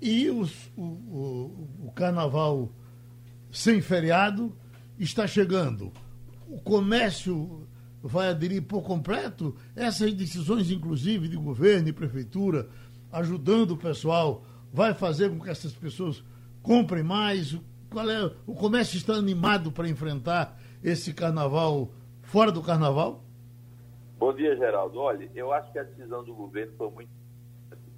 e os, o, o, o carnaval sem feriado está chegando. O comércio vai aderir por completo? Essas decisões, inclusive, de governo e prefeitura, ajudando o pessoal, vai fazer com que essas pessoas comprem mais? Qual é, o comércio está animado para enfrentar esse carnaval fora do carnaval? Bom dia, Geraldo. Olha, eu acho que a decisão do governo foi muito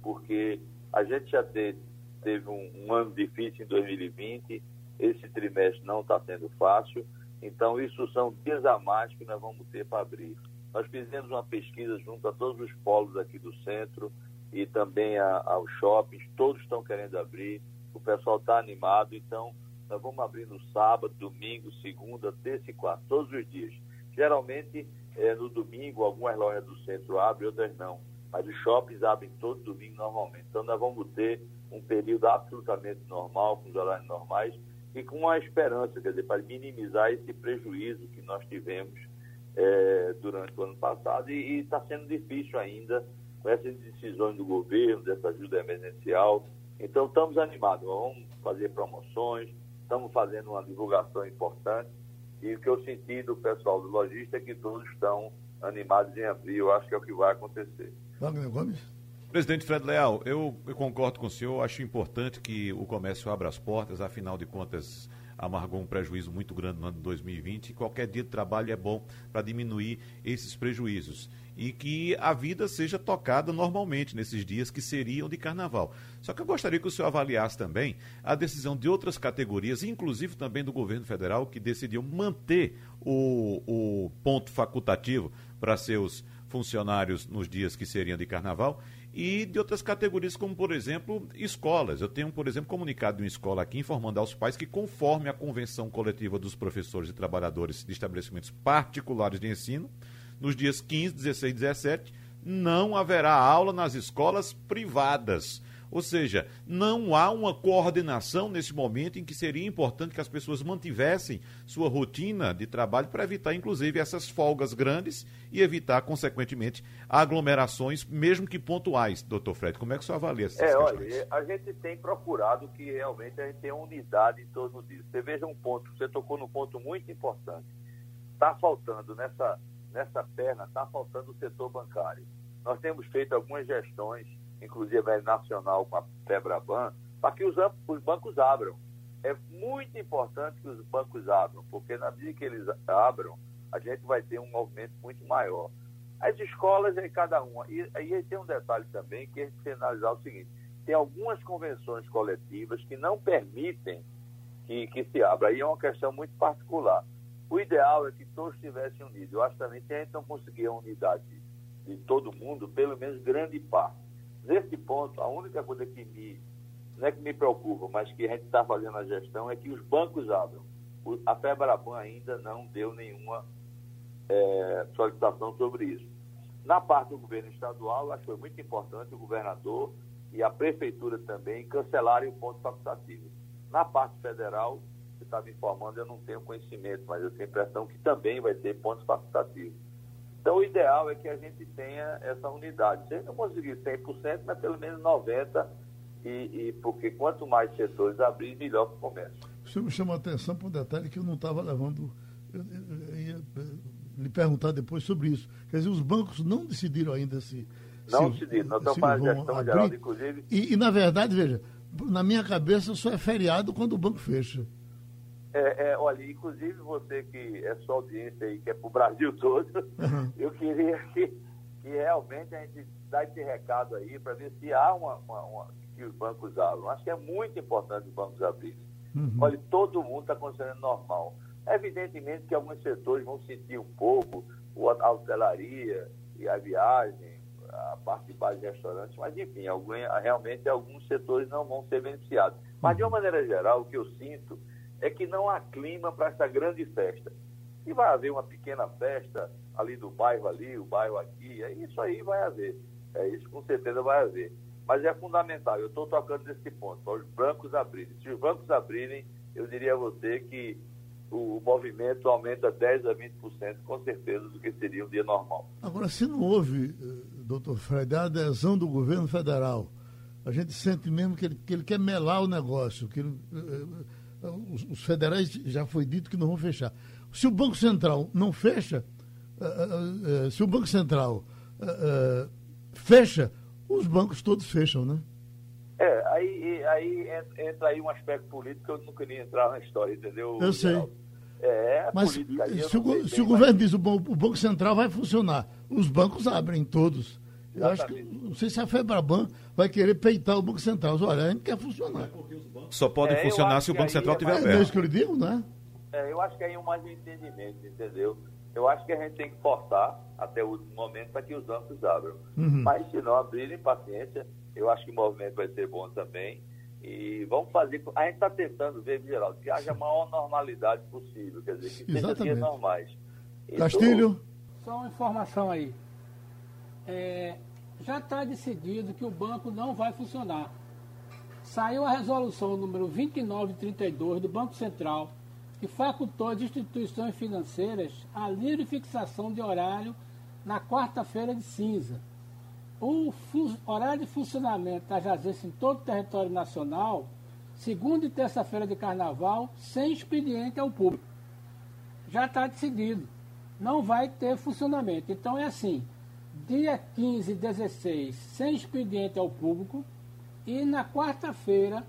porque a gente já teve, teve um, um ano difícil em 2020, esse trimestre não está sendo fácil, então isso são dias a mais que nós vamos ter para abrir. Nós fizemos uma pesquisa junto a todos os polos aqui do centro e também aos shoppings, todos estão querendo abrir, o pessoal está animado, então nós vamos abrir no sábado, domingo, segunda, terça e quarta, todos os dias. Geralmente é, no domingo, algumas lojas do centro abrem, outras não. Mas os shoppings abrem todo domingo normalmente. Então nós vamos ter um período absolutamente normal, com os horários normais, e com uma esperança, quer dizer, para minimizar esse prejuízo que nós tivemos é, durante o ano passado. E está sendo difícil ainda com essas decisões do governo, dessa ajuda emergencial. Então estamos animados, vamos fazer promoções, estamos fazendo uma divulgação importante e o que eu senti do pessoal do lojista é que todos estão animados em abrir. Eu acho que é o que vai acontecer. Wagner Gomes? Presidente Fred Leal, eu, eu concordo com o senhor. Acho importante que o comércio abra as portas, afinal de contas, amargou um prejuízo muito grande no ano de 2020 e qualquer dia de trabalho é bom para diminuir esses prejuízos e que a vida seja tocada normalmente nesses dias que seriam de carnaval. Só que eu gostaria que o senhor avaliasse também a decisão de outras categorias, inclusive também do governo federal, que decidiu manter o, o ponto facultativo para seus funcionários nos dias que seriam de carnaval e de outras categorias, como, por exemplo, escolas. Eu tenho, por exemplo, comunicado de uma escola aqui informando aos pais que, conforme a Convenção Coletiva dos Professores e Trabalhadores de Estabelecimentos Particulares de Ensino, nos dias 15, 16 e 17, não haverá aula nas escolas privadas. Ou seja, não há uma coordenação nesse momento em que seria importante que as pessoas mantivessem sua rotina de trabalho para evitar, inclusive, essas folgas grandes e evitar, consequentemente, aglomerações, mesmo que pontuais. Doutor Fred, como é que o senhor avalia essas é, questões? Olha, a gente tem procurado que realmente a gente tenha unidade em torno disso. Você veja um ponto, você tocou num ponto muito importante. Está faltando nessa nessa perna está faltando o setor bancário. Nós temos feito algumas gestões, inclusive a nacional com a Febraban, para que os, os bancos abram. É muito importante que os bancos abram, porque na medida que eles abram, a gente vai ter um movimento muito maior. As escolas é cada uma. E aí tem um detalhe também que a gente precisa analisar o seguinte: tem algumas convenções coletivas que não permitem que, que se abra. Aí é uma questão muito particular. O ideal é que todos estivessem unidos. Eu acho também que a gente não conseguir a unidade de todo mundo, pelo menos grande parte. Nesse ponto, a única coisa que me não é que me preocupa, mas que a gente está fazendo a gestão, é que os bancos abram. a FEBRABAN ainda não deu nenhuma é, solicitação sobre isso. Na parte do governo estadual, acho que foi muito importante o governador e a prefeitura também cancelarem o ponto facultativo. Na parte federal, você está me informando, eu não tenho conhecimento, mas eu tenho a impressão que também vai ter pontos facultativos. Então, o ideal é que a gente tenha essa unidade. Se a gente não conseguir 100%, mas pelo menos 90%, e, e porque quanto mais setores abrir, melhor para o comércio. O senhor me chamou a atenção para um detalhe que eu não estava levando. Eu, eu, ia lhe perguntar depois sobre isso. Quer dizer, os bancos não decidiram ainda se. Não se, decidiram, nós estamos fazendo a gestão abrir. geral, inclusive. E, e, na verdade, veja, na minha cabeça só é feriado quando o banco fecha. É, é, olha, inclusive você que é sua audiência aí, que é para o Brasil <laughs> todo, uhum. eu queria que, que realmente a gente dá esse recado aí para ver se há uma, uma, uma, que os bancos abram. Acho que é muito importante os bancos abrirem. Uhum. Olha, todo mundo está considerando normal. Evidentemente que alguns setores vão sentir um pouco, a hotelaria e a viagem, a parte de base de restaurantes, mas enfim, algum, realmente alguns setores não vão ser beneficiados. Mas de uma maneira geral, o que eu sinto é que não há clima para essa grande festa. E vai haver uma pequena festa ali do bairro ali, o bairro aqui, é isso aí vai haver. É isso com certeza vai haver. Mas é fundamental, eu estou tocando nesse ponto, para os bancos abrirem. Se os bancos abrirem, eu diria a você que o movimento aumenta 10% a 20%, com certeza, do que seria um dia normal. Agora, se não houve, eh, doutor Fred, a adesão do governo federal, a gente sente mesmo que ele, que ele quer melar o negócio, que ele, eh, eh, os, os, federais já foi dito que não vão fechar. Se o Banco Central não fecha, se o Banco Central fecha, os bancos todos fecham, né? É, aí, aí entra aí um aspecto político que eu não queria entrar na história, entendeu? Eu sei. É, é Mas política, se, o, se o governo diz o, o Banco Central vai funcionar, os bancos abrem todos. Eu acho que, não sei se a Febraban vai querer peitar o Banco Central. Olha, a gente quer funcionar. Só pode é, funcionar se o Banco Central estiver é aberto. É isso que eu digo, né? É, eu acho que aí é mais um entendimento, entendeu? Eu acho que a gente tem que forçar até o último momento para que os bancos abram. Uhum. Mas se não abrirem, paciência, eu acho que o movimento vai ser bom também. E vamos fazer. A gente está tentando ver, Geraldo, que haja a maior normalidade possível, quer dizer, que Exatamente. dias normais. Castilho? Só uma informação aí. É, já está decidido que o banco não vai funcionar. Saiu a resolução número 2932 do Banco Central, que facultou as instituições financeiras a livre fixação de horário na quarta-feira de cinza o horário de funcionamento das agências em todo o território nacional, segunda e terça-feira de carnaval, sem expediente ao público. Já está decidido. Não vai ter funcionamento. Então é assim, dia 15 e 16, sem expediente ao público, e na quarta-feira,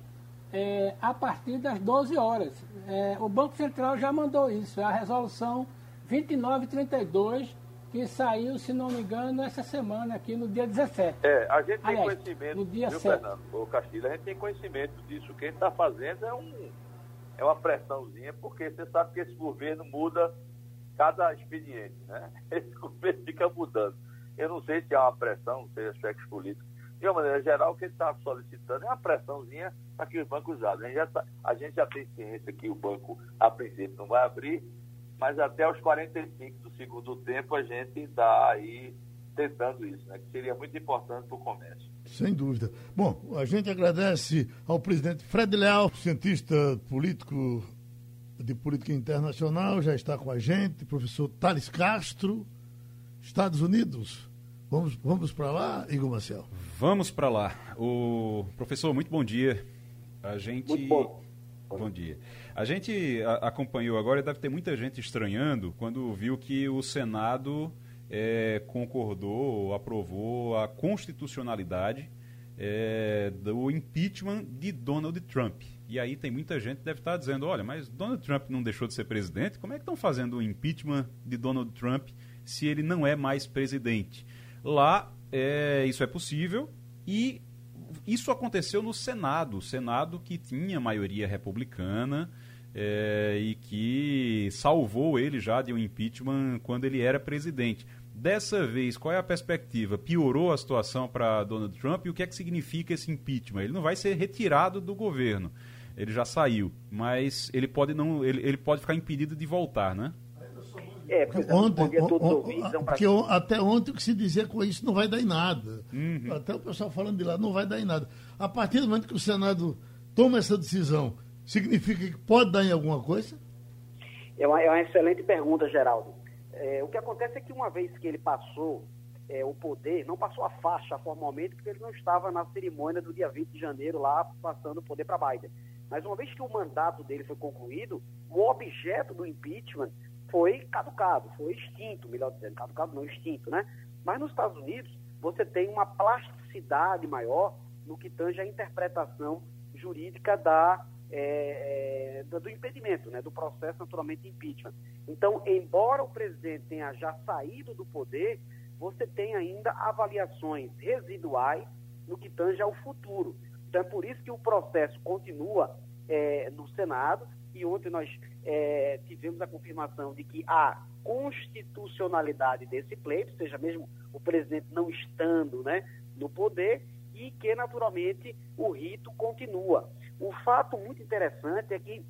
é, a partir das 12 horas. É, o Banco Central já mandou isso, é a resolução 2932 que saiu, se não me engano, essa semana aqui no dia 17. É, a gente tem conhecimento, no dia viu, 7. Fernando, o Castilho, a gente tem conhecimento disso. O que a gente está fazendo é, um, é uma pressãozinha, porque você sabe que esse governo muda cada expediente, né? <laughs> Esse governo fica mudando. Eu não sei se há uma pressão, não sei aspectos políticos. De uma maneira geral, o que ele está solicitando é uma pressãozinha para que os bancos abram. A gente, já tá, a gente já tem ciência que o banco, a princípio, não vai abrir, mas até os 45 do segundo tempo a gente está aí tentando isso, né? que seria muito importante para o comércio. Sem dúvida. Bom, a gente agradece ao presidente Fred Leal, cientista político de política internacional, já está com a gente, professor Thales Castro, Estados Unidos. Vamos, vamos para lá, Igor Marcel? Vamos para lá. O professor, muito bom dia. A gente. Muito bom. Bom dia. A gente acompanhou agora e deve ter muita gente estranhando quando viu que o Senado é, concordou, aprovou a constitucionalidade é, do impeachment de Donald Trump. E aí tem muita gente que deve estar dizendo, olha, mas Donald Trump não deixou de ser presidente? Como é que estão fazendo o impeachment de Donald Trump se ele não é mais presidente? Lá é, isso é possível e isso aconteceu no Senado, o Senado que tinha maioria republicana é, e que salvou ele já de um impeachment quando ele era presidente. Dessa vez, qual é a perspectiva? Piorou a situação para Donald Trump e o que é que significa esse impeachment? Ele não vai ser retirado do governo, ele já saiu, mas ele pode não, ele, ele pode ficar impedido de voltar, né? É, ontem, ouvintes, é porque até ontem o que se dizia com isso não vai dar em nada. Uhum. Até o pessoal falando de lá, não vai dar em nada. A partir do momento que o Senado toma essa decisão, significa que pode dar em alguma coisa? É uma, é uma excelente pergunta, Geraldo. É, o que acontece é que uma vez que ele passou é, o poder, não passou a faixa formalmente, porque ele não estava na cerimônia do dia 20 de janeiro lá passando o poder para Biden. Mas uma vez que o mandato dele foi concluído, o objeto do impeachment foi caducado, foi extinto, melhor dizendo, caducado não, extinto, né? Mas nos Estados Unidos, você tem uma plasticidade maior no que tange a interpretação jurídica da é, é, do impedimento, né, do processo naturalmente impeachment. Então, embora o presidente tenha já saído do poder, você tem ainda avaliações residuais no que tange ao futuro. Então, é por isso que o processo continua é, no Senado e ontem nós é, tivemos a confirmação de que a constitucionalidade desse pleito, seja mesmo o presidente não estando né, no poder, e que, naturalmente, o rito continua. Um fato muito interessante é que,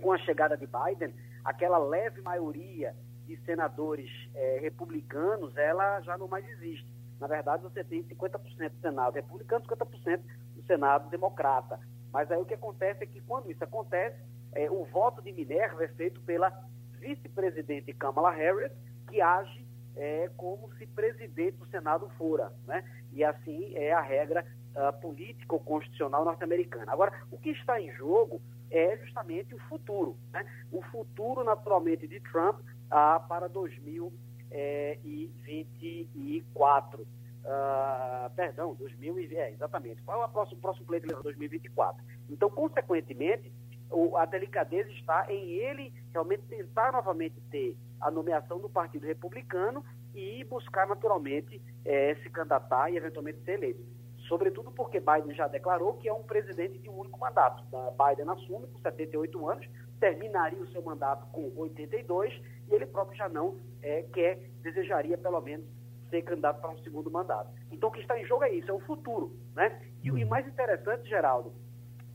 com a chegada de Biden, aquela leve maioria de senadores é, republicanos, ela já não mais existe. Na verdade, você tem 50% do Senado republicano, 50% do Senado democrata. Mas aí o que acontece é que, quando isso acontece, é, o voto de Minerva é feito pela vice-presidente Kamala Harris, que age é, como se presidente do Senado fora. Né? E assim é a regra uh, político-constitucional norte-americana. Agora, o que está em jogo é justamente o futuro. Né? O futuro, naturalmente, de Trump uh, para 2024. Uh, ah, perdão, 2020, é, exatamente. Qual é o próximo, próximo pleito de 2024? Então, consequentemente, o, a delicadeza está em ele realmente tentar novamente ter a nomeação do Partido Republicano e buscar naturalmente é, se candidatar e eventualmente ser eleito. Sobretudo porque Biden já declarou que é um presidente de um único mandato. Biden assume com 78 anos, terminaria o seu mandato com 82 e ele próprio já não é, quer, desejaria pelo menos ser candidato para um segundo mandato. Então o que está em jogo é isso, é o futuro. Né? E o mais interessante, Geraldo,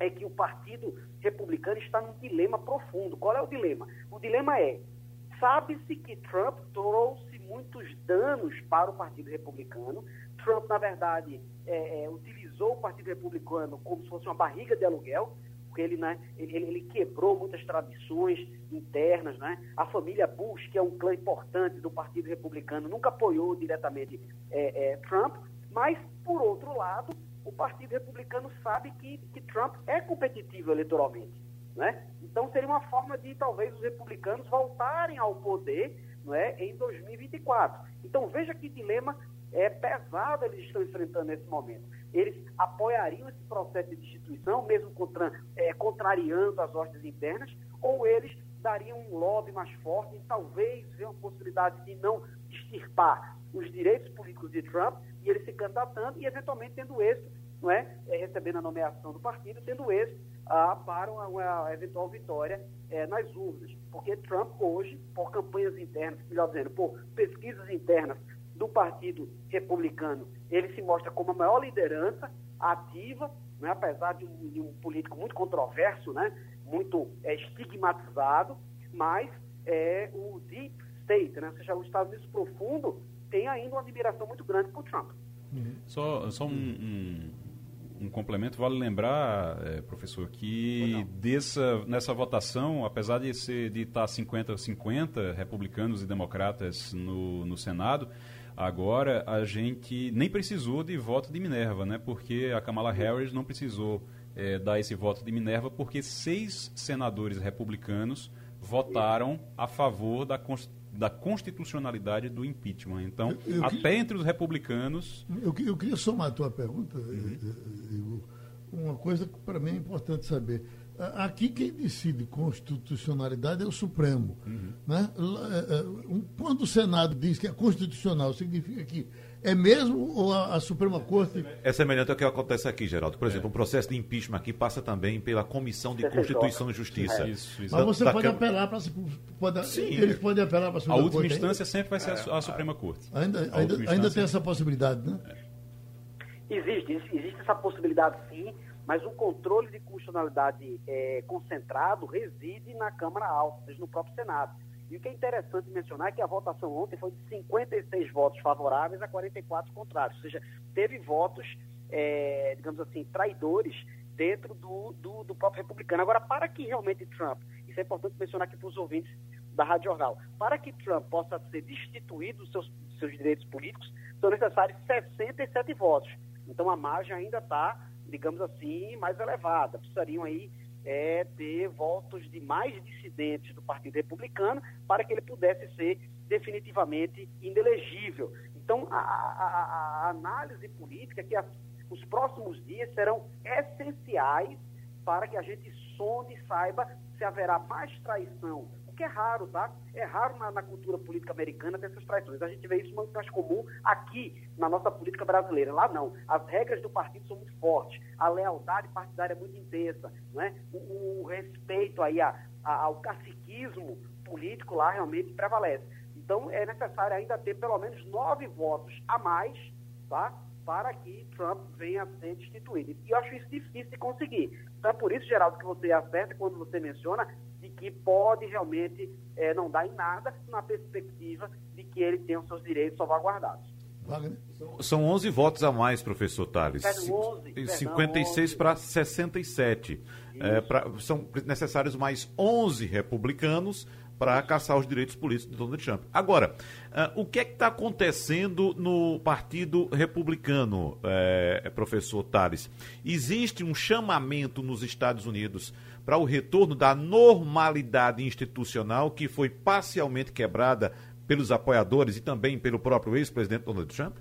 é que o Partido Republicano está num dilema profundo. Qual é o dilema? O dilema é, sabe-se que Trump trouxe muitos danos para o Partido Republicano. Trump, na verdade, é, é, utilizou o Partido Republicano como se fosse uma barriga de aluguel, porque ele, né, ele, ele, quebrou muitas tradições internas. Né? A família Bush, que é um clã importante do Partido Republicano, nunca apoiou diretamente é, é Trump, mas, por outro lado, o Partido Republicano sabe que, que Trump é competitivo eleitoralmente. Né? Então seria uma forma de talvez os republicanos voltarem ao poder não é, em 2024. Então veja que dilema é, pesado eles estão enfrentando nesse momento. Eles apoiariam esse processo de destituição, mesmo contra, é, contrariando as ordens internas, ou eles dariam um lobby mais forte e talvez ver uma possibilidade de não extirpar os direitos políticos de Trump e ele se candidatando e eventualmente tendo êxito, não é? é recebendo a nomeação do partido, tendo êxito ah, para uma, uma, eventual vitória é, nas urnas. Porque Trump hoje, por campanhas internas, melhor dizendo, por pesquisas internas do Partido Republicano, ele se mostra como a maior liderança ativa, né, apesar de um, de um político muito controverso, né, muito é, estigmatizado, mas é, o Deep Né, ou seja, o Estados Unidos profundo, tem ainda uma admiração muito grande por Trump. Uhum. Só, só um, um, um, complemento, vale lembrar, é, professor, que dessa, nessa votação, apesar de, ser, de estar 50-50, republicanos e democratas no, no Senado, agora a gente nem precisou de voto de Minerva, né? porque a Kamala Harris não precisou é, dar esse voto de Minerva, porque seis senadores republicanos votaram a favor da Constituição da constitucionalidade do impeachment. Então, eu, eu até entre os republicanos. Eu, eu, queria somar a tua pergunta, uhum. uma coisa que para mim é importante saber. Aqui quem decide constitucionalidade é o Supremo. Uhum. Né? É, quando o Senado diz que é constitucional, significa que é mesmo ou a, a, Suprema Corte. É semelhante ao que acontece aqui, Geraldo. Por exemplo, o processo de impeachment aqui passa também pela Comissão de Constituição e Justiça. É. Isso, isso. Mas você da, pode da apelar para pode, Sim, eles podem apelar para a Suprema Corte. A última instância ainda? sempre vai ser a, a Suprema Corte. Ainda, ainda, ainda tem essa possibilidade, né? Existe, existe essa possibilidade sim, mas o controle de constitucionalidade é, concentrado reside na Câmara Alta, seja no próprio Senado. E o que é interessante mencionar é que a votação ontem foi de 56 votos favoráveis a 44 contrários, ou seja, teve votos, é, digamos assim, traidores dentro do, do, do, próprio republicano. Agora, para que realmente Trump, isso é importante mencionar aqui para os ouvintes da Rádio Jornal, para que Trump possa ser destituído dos seus, seus direitos políticos, são necessários 67 votos. Então a margem ainda está, digamos assim, mais elevada. Precisariam aí é, ter votos de mais dissidentes do Partido Republicano para que ele pudesse ser definitivamente inelegível. Então, a, a, a análise política, que as, os próximos dias serão essenciais para que a gente sonde e saiba se haverá mais traição que é raro, tá? É raro na, na, cultura política americana ter essas traições. A gente vê isso muito mais comum aqui na nossa política brasileira. Lá não. As regras do partido são muito fortes, a lealdade partidária é muito intensa, né? o, o respeito aí a, a, ao caciquismo político lá realmente prevalece. Então é necessário ainda ter pelo menos nove votos a mais, tá? Para que Trump venha a ser destituído. E eu acho isso difícil de conseguir. Então é por isso, Geraldo, que você acerta quando você menciona de que pode realmente é, não dar em nada na perspectiva de que ele tenha os seus direitos salvaguardados. São 11 votos a mais, professor Tales. 11, 56 para 67. É, pra, são necessários mais 11 republicanos para caçar os direitos políticos de Donald Trump. Agora, uh, o que é que está acontecendo no Partido Republicano, é, professor Tales? Existe um chamamento nos Estados Unidos para o retorno da normalidade institucional que foi parcialmente quebrada pelos apoiadores e também pelo próprio ex-presidente Donald Trump?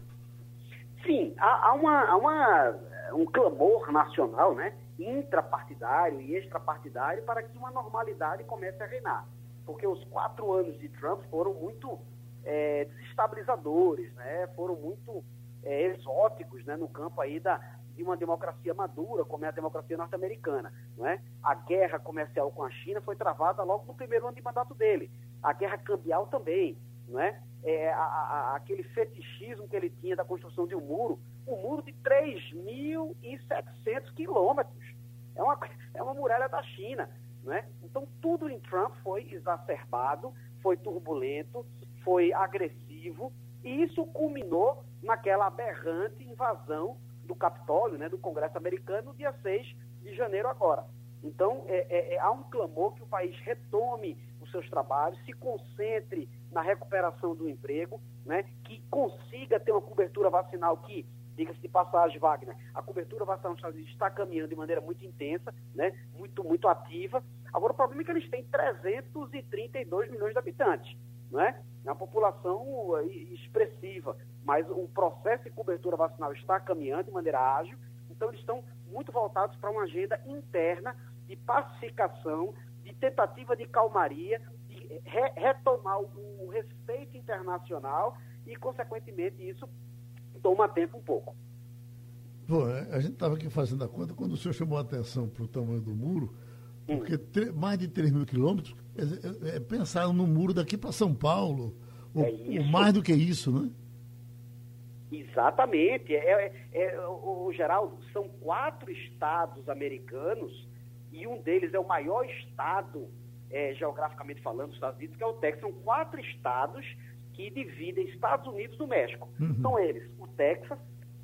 Sim, há, há, uma, há uma, um clamor nacional, né, intrapartidário e extrapartidário para que uma normalidade comece a reinar. Porque os quatro anos de Trump foram muito é, desestabilizadores, né, foram muito é, exóticos né, no campo aí da, de uma democracia madura, como é a democracia norte-americana. Não é? A guerra comercial com a China foi travada logo no primeiro ano de mandato dele. A guerra cambial também. Não é? É, a, a, aquele fetichismo que ele tinha da construção de um muro, um muro de 3.700 quilômetros. É uma, <laughs> é uma muralha da China. Não é? Então, tudo em Trump foi exacerbado, foi turbulento, foi agressivo, e isso culminou naquela aberrante invasão do Capitólio, né, do Congresso americano, no dia 6 de janeiro agora. Então, é, é, é, há um clamor que o país retome os seus trabalhos, se concentre na recuperação do emprego, né, que consiga ter uma cobertura vacinal que, diga-se de passagem, Wagner, a cobertura vacinal nos Estados Unidos está caminhando de maneira muito intensa, né, muito, muito ativa. Agora, o problema é que eles têm 332 milhões de habitantes, não é? Uma população expressiva mas o processo de cobertura vacinal está caminhando de maneira ágil, então eles estão muito voltados para uma agenda interna de pacificação, de tentativa de calmaria, de re retomar o, respeito internacional e, consequentemente, isso toma tempo um pouco. Bom, a gente estava aqui fazendo a conta, quando o senhor chamou a atenção para o tamanho do muro, porque mais de 3 mil quilômetros é, é, é pensar no muro daqui para São Paulo, ou, é ou mais do que isso, né? Exatamente. É, é, é, o, Geraldo, são quatro estados americanos e um deles é o maior estado, é, geograficamente falando, dos Estados Unidos, que é o Texas. São quatro estados que dividem Estados Unidos do México. Uhum. São eles o Texas,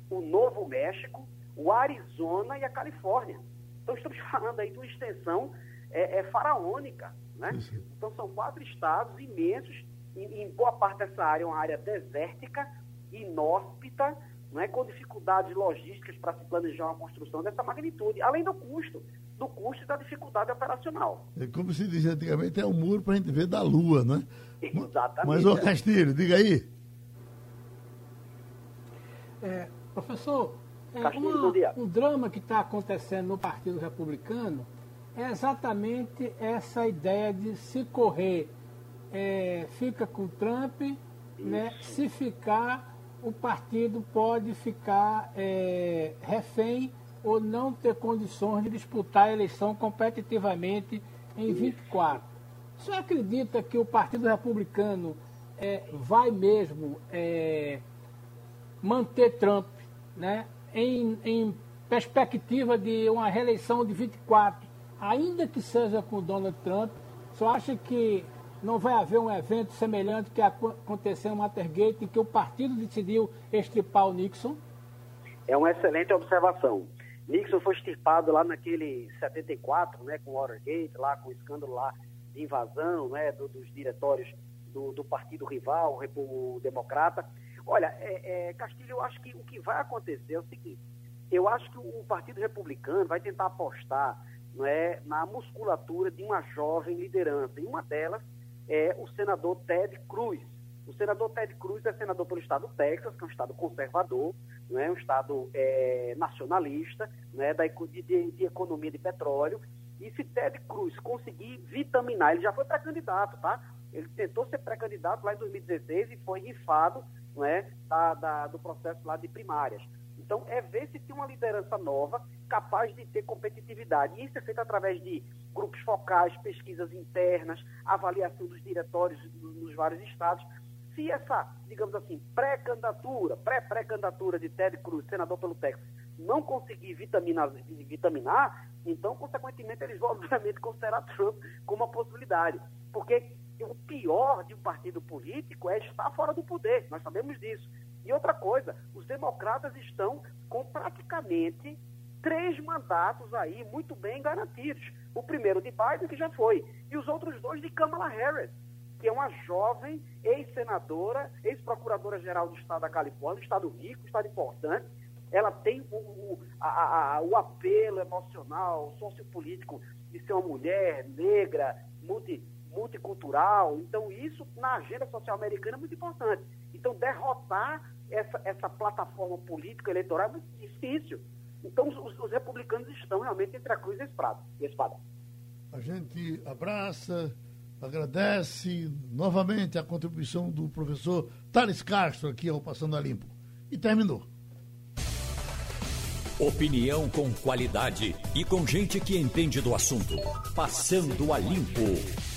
o Novo México, o Arizona e a Califórnia. Então estamos <laughs> falando aí de uma extensão é, é faraônica. Né? Então são quatro estados imensos, em, em boa parte dessa área é uma área desértica, inóspita, não é, com dificuldades logísticas para se planejar uma construção dessa magnitude, além do custo, do custo e da dificuldade operacional. É como se dizia antigamente, é um muro para a gente ver da Lua, né? <laughs> Exatamente. Mas, ô Castilho, diga aí. É, professor, É, uma, um drama que está acontecendo no Partido Republicano é exatamente essa ideia de se correr, é, fica com Trump, né, se ficar, o partido pode ficar é, refém ou não ter condições de disputar a eleição competitivamente em 24. O senhor acredita que o Partido Republicano é, vai mesmo é, manter Trump né, em, em perspectiva de uma reeleição de 24, ainda que seja com Donald Trump? Senhor acha que não vai haver um evento semelhante que aconteceu no Watergate, em que o partido decidiu extirpar o Nixon? É uma excelente observação. Nixon foi extirpado lá naquele 74, né, com o Watergate, lá com o escândalo lá de invasão, né, do, dos diretórios do, do, partido rival, o democrata. Olha, é, é, Castilho, eu acho que o que vai acontecer é o seguinte, eu acho que o Partido Republicano vai tentar apostar não é, na musculatura de uma jovem liderança, e uma delas é o senador Ted Cruz. O senador Ted Cruz é senador pelo estado do Texas, que é um estado conservador, não é um estado é, nacionalista, não é da de, de, economia de petróleo. E se Ted Cruz conseguir vitaminar, ele já foi pré-candidato, tá? Ele tentou ser pré-candidato lá em 2016 e foi rifado, não é, da, da, do processo lá de primárias. Então, é ver se tem uma liderança nova capaz de ter competitividade. E isso é feito através de grupos focais, pesquisas internas, avaliação dos diretórios nos vários estados se essa, digamos assim, pré-candidatura, pré-pré-candidatura de Ted Cruz, senador pelo Texas, não conseguir vitaminar, vitaminar, então, consequentemente, eles vão, obviamente, considerar Trump como uma possibilidade. Porque o pior de um partido político é estar fora do poder, nós sabemos disso. E outra coisa, os democratas estão com praticamente três mandatos aí muito bem garantidos. O primeiro de Biden, que já foi, e os outros dois de Kamala Harris que é uma jovem ex-senadora, ex-procuradora-geral do Estado da Califórnia, Estado rico, Estado importante. Ela tem o, o, a, a, o apelo emocional, sociopolítico de ser uma mulher negra, multi, multicultural. Então, isso na agenda social americana é muito importante. Então, derrotar essa, essa plataforma política eleitoral é muito difícil. Então, os, os republicanos estão realmente entre a cruz e a espada. A gente abraça agradece novamente a contribuição do professor Thales Castro aqui ao Passando a Limpo. E terminou. Opinião com qualidade e com gente que entende do assunto. Passando a Limpo.